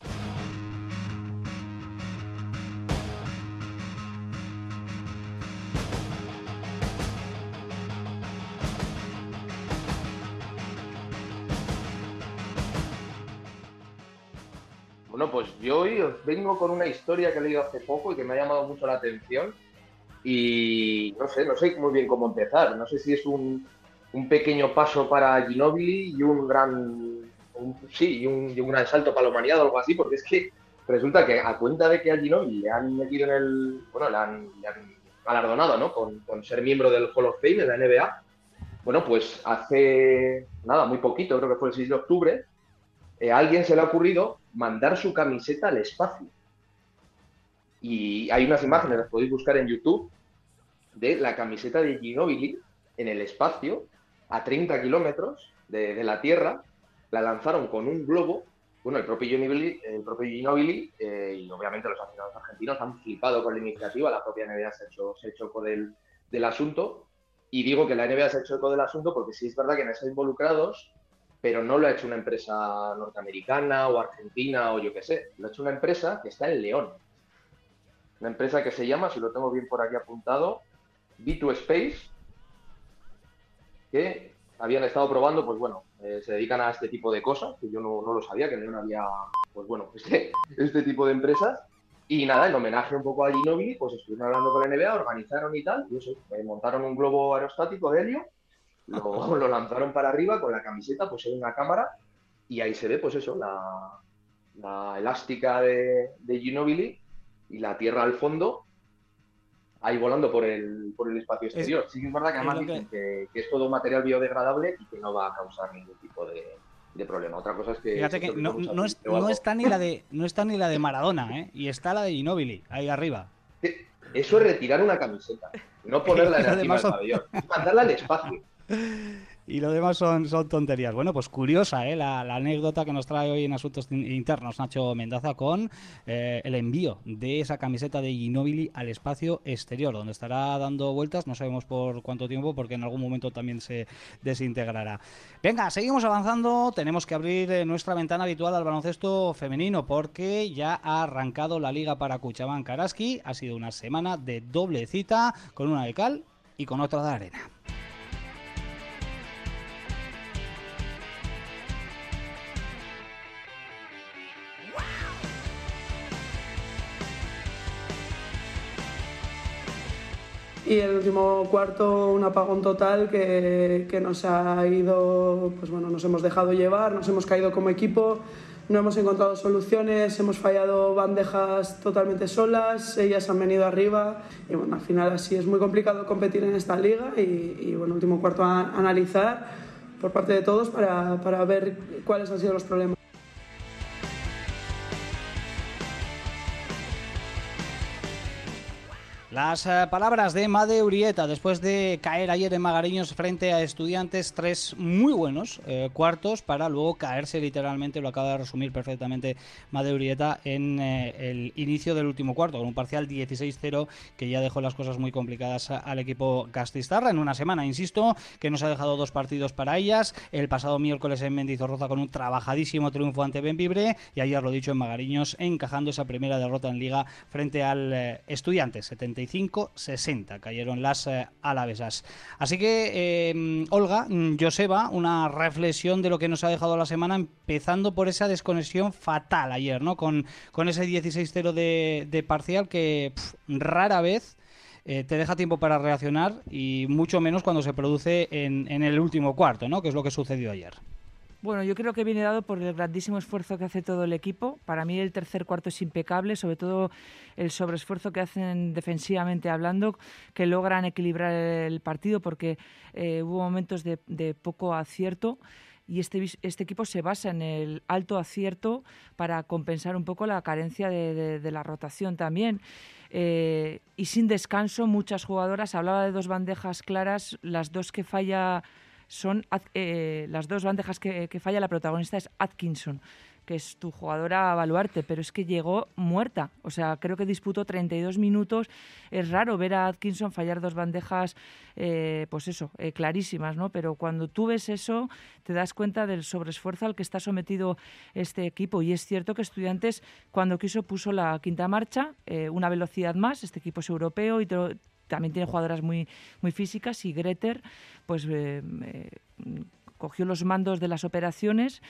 Bueno, pues yo hoy os vengo con una historia que he leído hace poco y que me ha llamado mucho la atención. Y no sé, no sé muy bien cómo empezar. No sé si es un, pequeño paso para Ginobili y un gran. sí, y un, gran salto para la humanidad o algo así, porque es que resulta que a cuenta de que a Ginobili le han metido en el. Bueno, le han, galardonado, ¿no? Con, con, ser miembro del Hall of Fame de la NBA. Bueno, pues hace nada, muy poquito, creo que fue el 6 de octubre, eh, a alguien se le ha ocurrido mandar su camiseta al espacio. Y hay unas imágenes, las podéis buscar en YouTube, de la camiseta de Ginobili en el espacio, a 30 kilómetros de, la Tierra. La lanzaron con un globo. Bueno, el propio Ginobili, el propio Ginobili eh, y obviamente los aficionados argentinos han flipado con la iniciativa. La propia NBA se ha hecho, se ha hecho eco del, del asunto. Y digo que la NBA se ha hecho eco del asunto porque sí es verdad que han estado involucrados pero no lo ha hecho una empresa norteamericana o argentina o yo qué sé, lo ha hecho una empresa que está en León. Una empresa que se llama, si lo tengo bien por aquí apuntado, B2 Space, que habían estado probando, pues bueno, eh, se dedican a este tipo de cosas, que yo no, lo sabía, que León había, pues bueno, [LAUGHS] este, este tipo de empresas. Y nada, en homenaje un poco a Ginobili, pues estuvieron hablando con la NBA, organizaron y tal, y eso, eh, montaron un globo aerostático de helio lo, [LAUGHS] lo, lanzaron para arriba con la camiseta, pues en una cámara y ahí se ve, pues eso, la, la elástica de, de Ginobili y la tierra al fondo, ahí volando por el, por el espacio exterior. sí que es verdad que además dicen que... es todo material biodegradable y que no va a causar ningún tipo de, de problema. Otra cosa es que... Fíjate que no, no, está ni la de, no está ni la de Maradona, ¿eh? Y está la de Ginobili, ahí arriba. Eso es retirar una camiseta, no [LAUGHS] ponerla en pabellón, mandarla al espacio. [LAUGHS] y lo demás son, tonterías. Bueno, pues curiosa ¿eh? la, anécdota que nos trae hoy en Asuntos Internos Nacho Mendaza con eh, el envío de esa camiseta de Ginobili al espacio exterior, donde estará dando vueltas, no sabemos por cuánto tiempo, porque en algún momento también se desintegrará. Venga, seguimos avanzando, tenemos que abrir eh, nuestra ventana habitual al baloncesto femenino, porque ya ha arrancado la liga para Cuchabán Karaski, ha sido una semana de doble cita, con una de cal y con otra de arena. Y el último cuarto un apagón total que, que, nos ha ido, pues bueno, nos hemos dejado llevar, nos hemos caído como equipo, no hemos encontrado soluciones, hemos fallado bandejas totalmente solas, ellas han venido arriba y bueno, al final así es muy complicado competir en esta liga y, y bueno, último cuarto a analizar por parte de todos para, para ver cuáles han sido los problemas. Las eh, palabras de Made Urieta después de caer ayer en Magariños frente a estudiantes, tres muy buenos eh, cuartos para luego caerse literalmente, lo acaba de resumir perfectamente Made Urieta en eh, el inicio del último cuarto, con un parcial 16-0 que ya dejó las cosas muy complicadas al equipo Castistarra en una semana, insisto, que nos ha dejado dos partidos para ellas, el pasado miércoles en Mendizorroza con un trabajadísimo triunfo ante Benvibre y ayer lo dicho en Magariños encajando esa primera derrota en liga frente al Estudiantes, 70 60 cayeron las eh, alavesas. Así que, em, Olga, mm, Joseba, una reflexión de lo que nos ha dejado la semana, empezando por esa desconexión fatal ayer, ¿no? Con, con ese 16-0 de, parcial que rara vez... Eh, te deja tiempo para reaccionar y mucho menos cuando se produce en, en el último cuarto, ¿no? Que es lo que sucedió ayer. Bueno, yo creo que viene dado por el grandísimo esfuerzo que hace todo el equipo. Para mí el tercer cuarto es impecable, sobre todo el sobreesfuerzo que hacen defensivamente hablando, que logran equilibrar el partido porque eh, hubo momentos de, poco acierto y este, este equipo se basa en el alto acierto para compensar un poco la carencia de, la rotación también. Eh, y sin descanso, muchas jugadoras, hablaba de dos bandejas claras, las dos que falla son eh, las dos bandejas que, falla la protagonista es Atkinson que es tu jugadora a baluarte, pero es que llegó muerta. O sea, creo que disputó 32 minutos. Es raro ver a Atkinson fallar dos bandejas, eh, pues eso, eh, clarísimas, ¿no? Pero cuando tú ves eso, te das cuenta del sobreesfuerzo al que está sometido este equipo. Y es cierto que Estudiantes, cuando quiso, puso la quinta marcha, una velocidad más. Este equipo es europeo y también tiene jugadoras muy, muy físicas y Greter pues eh, cogió los mandos de las operaciones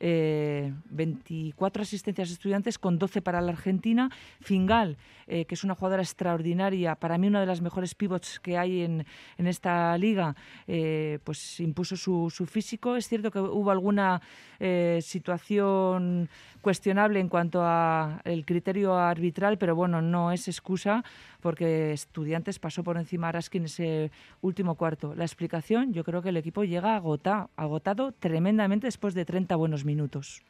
24 eh, asistencias estudiantes con 12 para la Argentina. Fingal, eh, que es una jugadora extraordinaria, para mí una de las mejores pivots que hay en, en esta liga, eh, pues impuso su, su, físico. Es cierto que hubo alguna situación cuestionable en cuanto a el criterio arbitral, pero bueno, no es excusa porque Estudiantes pasó por encima a Araski en ese último cuarto. La explicación, yo creo que el equipo llega agotado, agotado tremendamente después de 30 buenos minutos.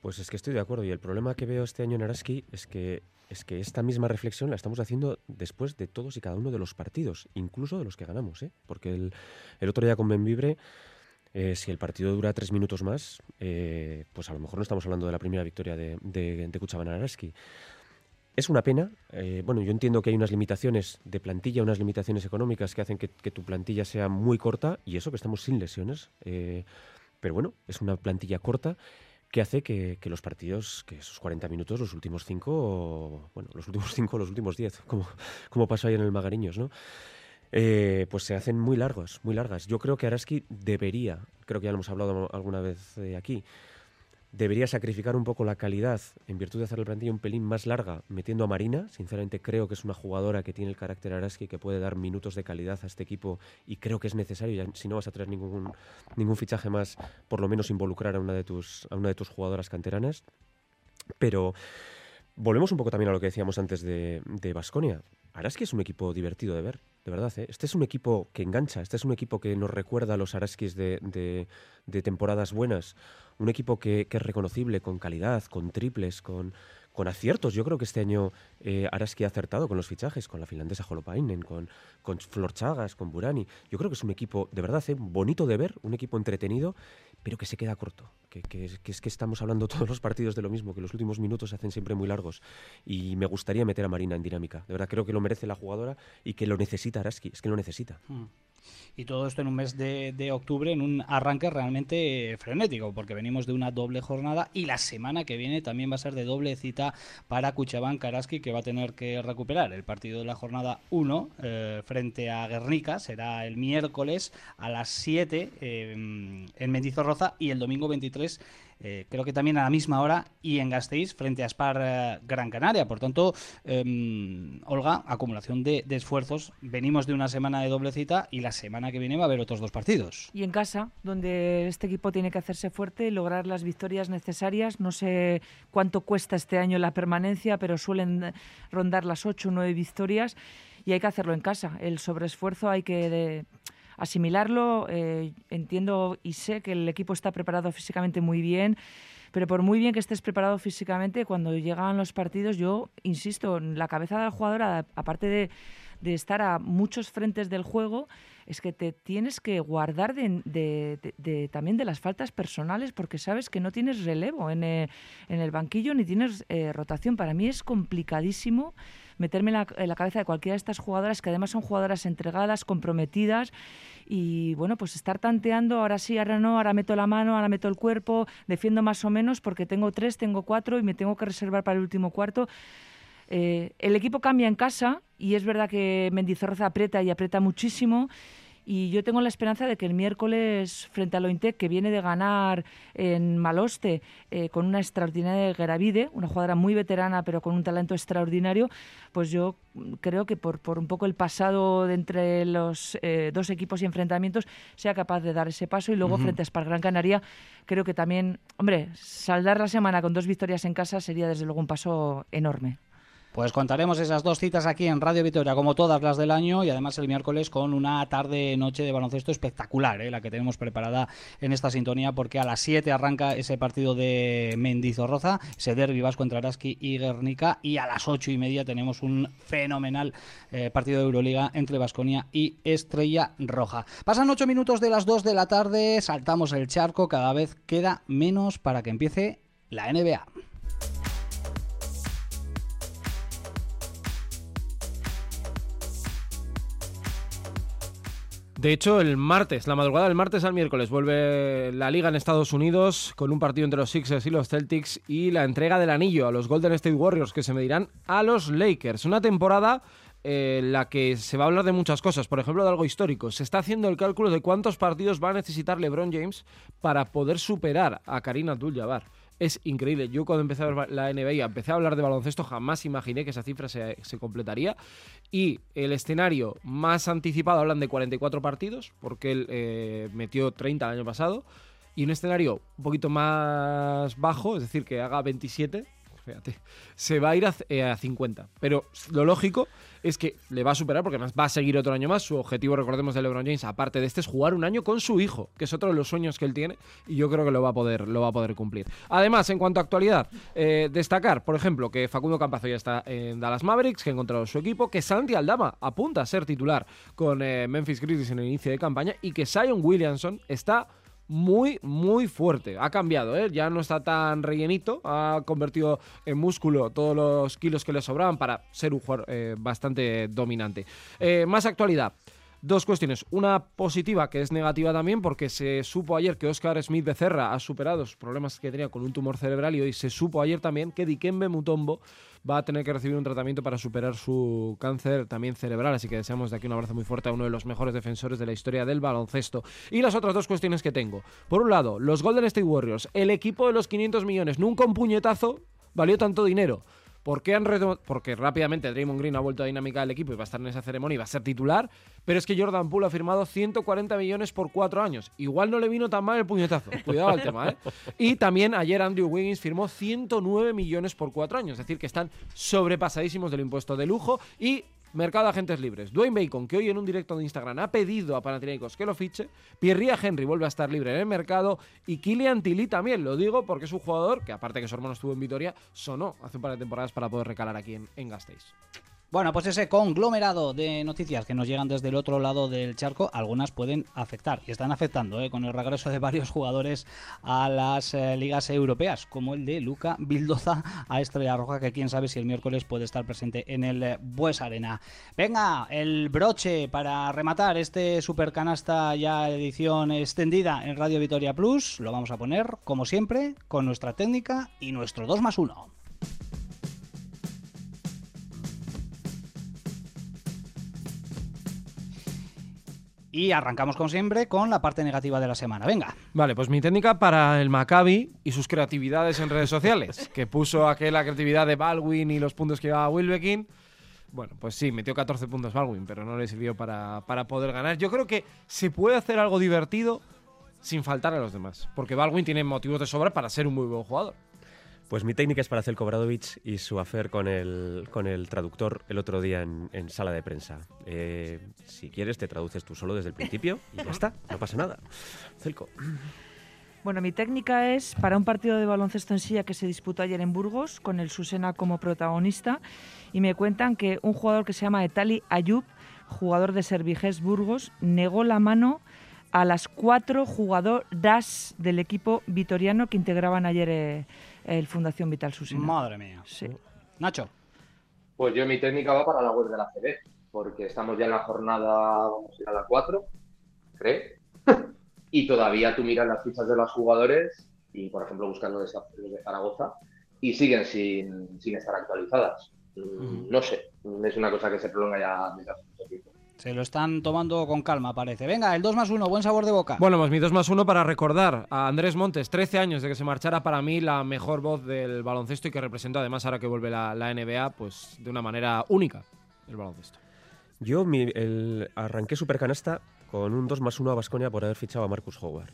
Pues es que estoy de acuerdo y el problema que veo este año en Araski es que es que esta misma reflexión la estamos haciendo después de todos y cada uno de los partidos, incluso de los que ganamos, ¿eh? porque el, otro día con Benvibre, eh, si el partido dura tres minutos más, eh, pues a lo mejor no estamos hablando de la primera victoria de, de, de. Es una pena. Eh, bueno, yo entiendo que hay unas limitaciones de plantilla, unas limitaciones económicas que hacen que, que tu plantilla sea muy corta y eso que estamos sin lesiones. Pero bueno, es una plantilla corta que hace que, los partidos, que esos 40 minutos, los últimos 5, bueno, los últimos [LAUGHS] 5, los últimos 10, como, como pasó ahí en el Magariños, ¿no? Eh, pues se hacen muy largos, muy largas. Yo creo que Araski debería, creo que ya lo hemos hablado alguna vez eh, aquí, debería sacrificar un poco la calidad en virtud de hacer la plantilla un pelín más larga metiendo a Marina. Sinceramente creo que es una jugadora que tiene el carácter Araski que puede dar minutos de calidad a este equipo y creo que es necesario, si no vas a traer ningún, ningún fichaje más, por lo menos involucrar a una de tus, a una de tus jugadoras canteranas. Pero volvemos un poco también a lo que decíamos antes de Basconia. Araski es un equipo divertido de ver, de verdad. ¿eh? Este es un equipo que engancha, este es un equipo que nos recuerda a los Araskis de, temporadas buenas un equipo que, es reconocible, con calidad, con triples, con, con aciertos. Yo creo que este año eh, Araski ha acertado con los fichajes, con la finlandesa Holopainen, con, con Flor Chagas, con Burani. Yo creo que es un equipo, de verdad, eh, bonito de ver, un equipo entretenido, pero que se queda corto. Que, es que estamos hablando [LAUGHS] todos los partidos de lo mismo, que los últimos minutos se hacen siempre muy largos. Y me gustaría meter a Marina en dinámica. De verdad, creo que lo merece la jugadora y que lo necesita Araski. Es que lo necesita. Mm. Y todo esto en un mes de, octubre, en un arranque realmente frenético, porque venimos de una doble jornada y la semana que viene también va a ser de doble cita para Cuchabán Karaski, que va a tener que recuperar el partido de la jornada 1 eh, frente a Guernica. Será el miércoles a las 7 eh, en Mendizorroza y el domingo 23 eh, creo que también a la misma hora y en Gasteiz frente a Spar eh, Gran Canaria. Por tanto, eh, Olga, acumulación de, esfuerzos. Venimos de una semana de doble cita y la semana que viene va a haber otros dos partidos. Y en casa, donde este equipo tiene que hacerse fuerte, lograr las victorias necesarias. No sé cuánto cuesta este año la permanencia, pero suelen rondar las ocho o nueve victorias y hay que hacerlo en casa. El sobreesfuerzo hay que... asimilarlo. Eh, entiendo y sé que el equipo está preparado físicamente muy bien, pero por muy bien que estés preparado físicamente, cuando llegan los partidos, yo insisto, la cabeza de la jugadora, aparte de, estar a muchos frentes del juego, es que te tienes que guardar de, también de las faltas personales porque sabes que no tienes relevo en el, en el banquillo ni tienes eh, rotación. Para mí es complicadísimo meterme en la, la, cabeza de cualquiera de estas jugadoras, que además son jugadoras entregadas, comprometidas, y bueno, pues estar tanteando, ahora sí, ahora no, ahora meto la mano, ahora meto el cuerpo, defiendo más o menos porque tengo tres, tengo cuatro y me tengo que reservar para el último cuarto. Eh, el equipo cambia en casa y es verdad que Mendizorroza aprieta y aprieta muchísimo y yo tengo la esperanza de que el miércoles frente a Lointec, que viene de ganar en Maloste eh, con una extraordinaria Geravide, una jugadora muy veterana pero con un talento extraordinario, pues yo creo que por, por un poco el pasado de entre los eh, dos equipos y enfrentamientos sea capaz de dar ese paso y luego uh -huh. frente a Spar Gran Canaria creo que también, hombre, saldar la semana con dos victorias en casa sería desde luego un paso enorme. Pues contaremos esas dos citas aquí en Radio Vitoria, como todas las del año, y además el miércoles con una tarde-noche de baloncesto espectacular, ¿eh? la que tenemos preparada en esta sintonía, porque a las 7 arranca ese partido de Mendizorroza, ese derbi vasco entre Araski y Guernica, y a las 8 y media tenemos un fenomenal eh, partido de Euroliga entre Vasconia y Estrella Roja. Pasan 8 minutos de las 2 de la tarde, saltamos el charco, cada vez queda menos para que empiece la NBA. De hecho, el martes, la madrugada del martes al miércoles, vuelve la liga en Estados Unidos con un partido entre los Sixers y los Celtics y la entrega del anillo a los Golden State Warriors que se medirán a los Lakers. Una temporada en eh, la que se va a hablar de muchas cosas, por ejemplo, de algo histórico. Se está haciendo el cálculo de cuántos partidos va a necesitar LeBron James para poder superar a Karim Abdul-Jabbar es increíble. Yo cuando empecé a ver la NBA empecé a hablar de baloncesto jamás imaginé que esa cifra se, se, completaría. Y el escenario más anticipado hablan de 44 partidos, porque él eh, metió 30 el año pasado. Y un escenario un poquito más bajo, es decir, que haga 27, fíjate, se va a ir a, eh, a 50. Pero lo lógico es que le va a superar porque además va a seguir otro año más. Su objetivo, recordemos, de LeBron James, aparte de este, es jugar un año con su hijo, que es otro de los sueños que él tiene y yo creo que lo va a poder, lo va a poder cumplir. Además, en cuanto a actualidad, eh, destacar, por ejemplo, que Facundo Campazo ya está en Dallas Mavericks, que ha encontrado su equipo, que Santi Aldama apunta a ser titular con eh, Memphis Grizzlies en el inicio de campaña y que Zion Williamson está muy, muy fuerte. Ha cambiado, ¿eh? ya no está tan rellenito, ha convertido en músculo todos los kilos que le sobraban para ser un jugador eh, bastante dominante. Eh, más actualidad. Dos cuestiones. Una positiva, que es negativa también, porque se supo ayer que Oscar Smith Becerra ha superado los problemas que tenía con un tumor cerebral y hoy se supo ayer también que Dikembe Mutombo va a tener que recibir un tratamiento para superar su cáncer también cerebral. Así que deseamos de aquí un abrazo muy fuerte a uno de los mejores defensores de la historia del baloncesto. Y las otras dos cuestiones que tengo. Por un lado, los Golden State Warriors, el equipo de los 500 millones, nunca un puñetazo valió tanto dinero. ¿Por qué han Porque rápidamente Draymond Green ha vuelto a dinámica del equipo y va a estar en esa ceremonia y va a ser titular, pero es que Jordan Poole ha firmado 140 millones por cuatro años. Igual no le vino tan mal el puñetazo. Cuidado al tema, ¿eh? Y también ayer Andrew Wiggins firmó 109 millones por cuatro años, es decir, que están sobrepasadísimos del impuesto de lujo y Mercado de agentes libres. Dwayne Bacon, que hoy en un directo de Instagram ha pedido a Panathinaikos que lo fiche. Pierre Henry vuelve a estar libre en el mercado. Y Kylian Tilly también, lo digo porque es un jugador que, aparte que su hermano estuvo en Vitoria, sonó hace un par de temporadas para poder recalar aquí en, en Gasteiz. Bueno, pues ese conglomerado de noticias que nos llegan desde el otro lado del charco, algunas pueden afectar y están afectando ¿eh? con el regreso de varios jugadores a las eh, ligas europeas, como el de Luca Bildoza a Estrella Roja, que quién sabe si el miércoles puede estar presente en el Bues Arena. Venga, el broche para rematar este supercanasta ya edición extendida en Radio Vitoria Plus, lo vamos a poner, como siempre, con nuestra técnica y nuestro 2 más 1. Y arrancamos como siempre con la parte negativa de la semana. Venga. Vale, pues mi técnica para el Maccabi y sus creatividades en redes sociales, [LAUGHS] que puso aquella creatividad de Baldwin y los puntos que llevaba Wilbekin. Bueno, pues sí, metió 14 puntos Baldwin, pero no le sirvió para, para poder ganar. Yo creo que se puede hacer algo divertido sin faltar a los demás, porque Baldwin tiene motivos de sobra para ser un muy buen jugador. Pues mi técnica es para hacer Kobradovich y su afer con el, con el traductor el otro día en, sala de prensa. Eh, si quieres, te traduces tú solo desde el principio y ya está, no pasa nada. Celco. Bueno, mi técnica es para un partido de baloncesto en silla que se disputó ayer en Burgos, con el Susena como protagonista, y me cuentan que un jugador que se llama Etali Ayub, jugador de Serviges Burgos, negó la mano a las cuatro jugadoras del equipo vitoriano que integraban ayer eh, el Fundación Vital Susina. Madre mía. Sí. Nacho. Pues yo mi técnica va para la web de la CB, porque estamos ya en la jornada, vamos a ir a la 4, creo. [LAUGHS] y todavía tú miras las fichas de los jugadores y, por ejemplo, buscando de Zaragoza y siguen sin, sin estar actualizadas. Mm, no sé, es una cosa que se prolonga ya desde hace mucho tiempo. Se lo están tomando con calma, parece. Venga, el 2 más 1, buen sabor de boca. Bueno, pues mi 2 más 1 para recordar a Andrés Montes, 13 años de que se marchara para mí la mejor voz del baloncesto y que representa además ahora que vuelve la, NBA, pues de una manera única el baloncesto. Yo el, arranqué canasta con un 2 más 1 a Basconia por haber fichado a Marcus Howard.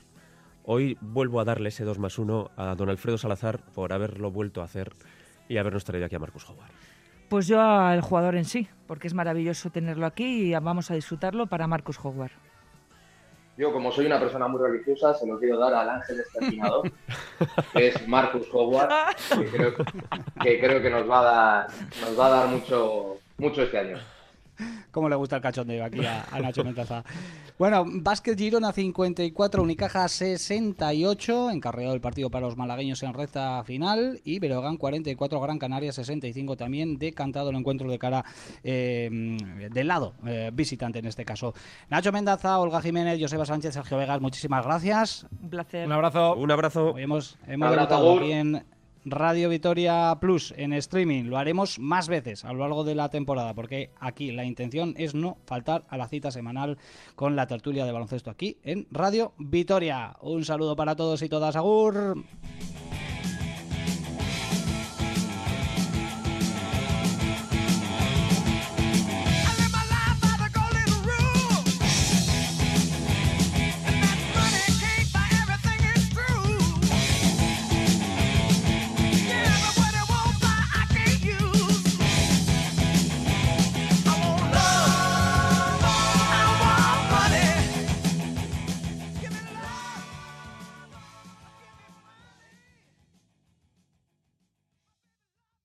Hoy vuelvo a darle ese 2 más 1 a don Alfredo Salazar por haberlo vuelto a hacer y habernos traído aquí a Marcus Howard. Pues yo al jugador en sí, porque es maravilloso tenerlo aquí y vamos a disfrutarlo para Marcus Howard. Yo, como soy una persona muy religiosa, se lo quiero dar al ángel exterminador, [LAUGHS] que es Marcus Howard, que creo que, nos va a dar, nos va a dar mucho, mucho este año. Cómo le gusta el cachondeo aquí a, Nacho Mentaza. Bueno, Vázquez Girona 54, Unicaja 68, encarregado el partido para los malagueños en recta final. Y Berogán 44, Gran Canaria 65, también decantado el encuentro de cara eh, del lado eh, visitante en este caso. Nacho Mendaza, Olga Jiménez, Joseba Sánchez, Sergio Vegas, muchísimas gracias. Un placer. Un abrazo. Un abrazo. Hoy hemos, hemos debutado aquí en Radio Vitoria Plus en streaming. Lo haremos más veces a lo largo de la temporada, porque aquí la intención es no faltar a la cita semanal con la tertulia de baloncesto aquí en Radio Vitoria. Un saludo para todos y todas, Agur.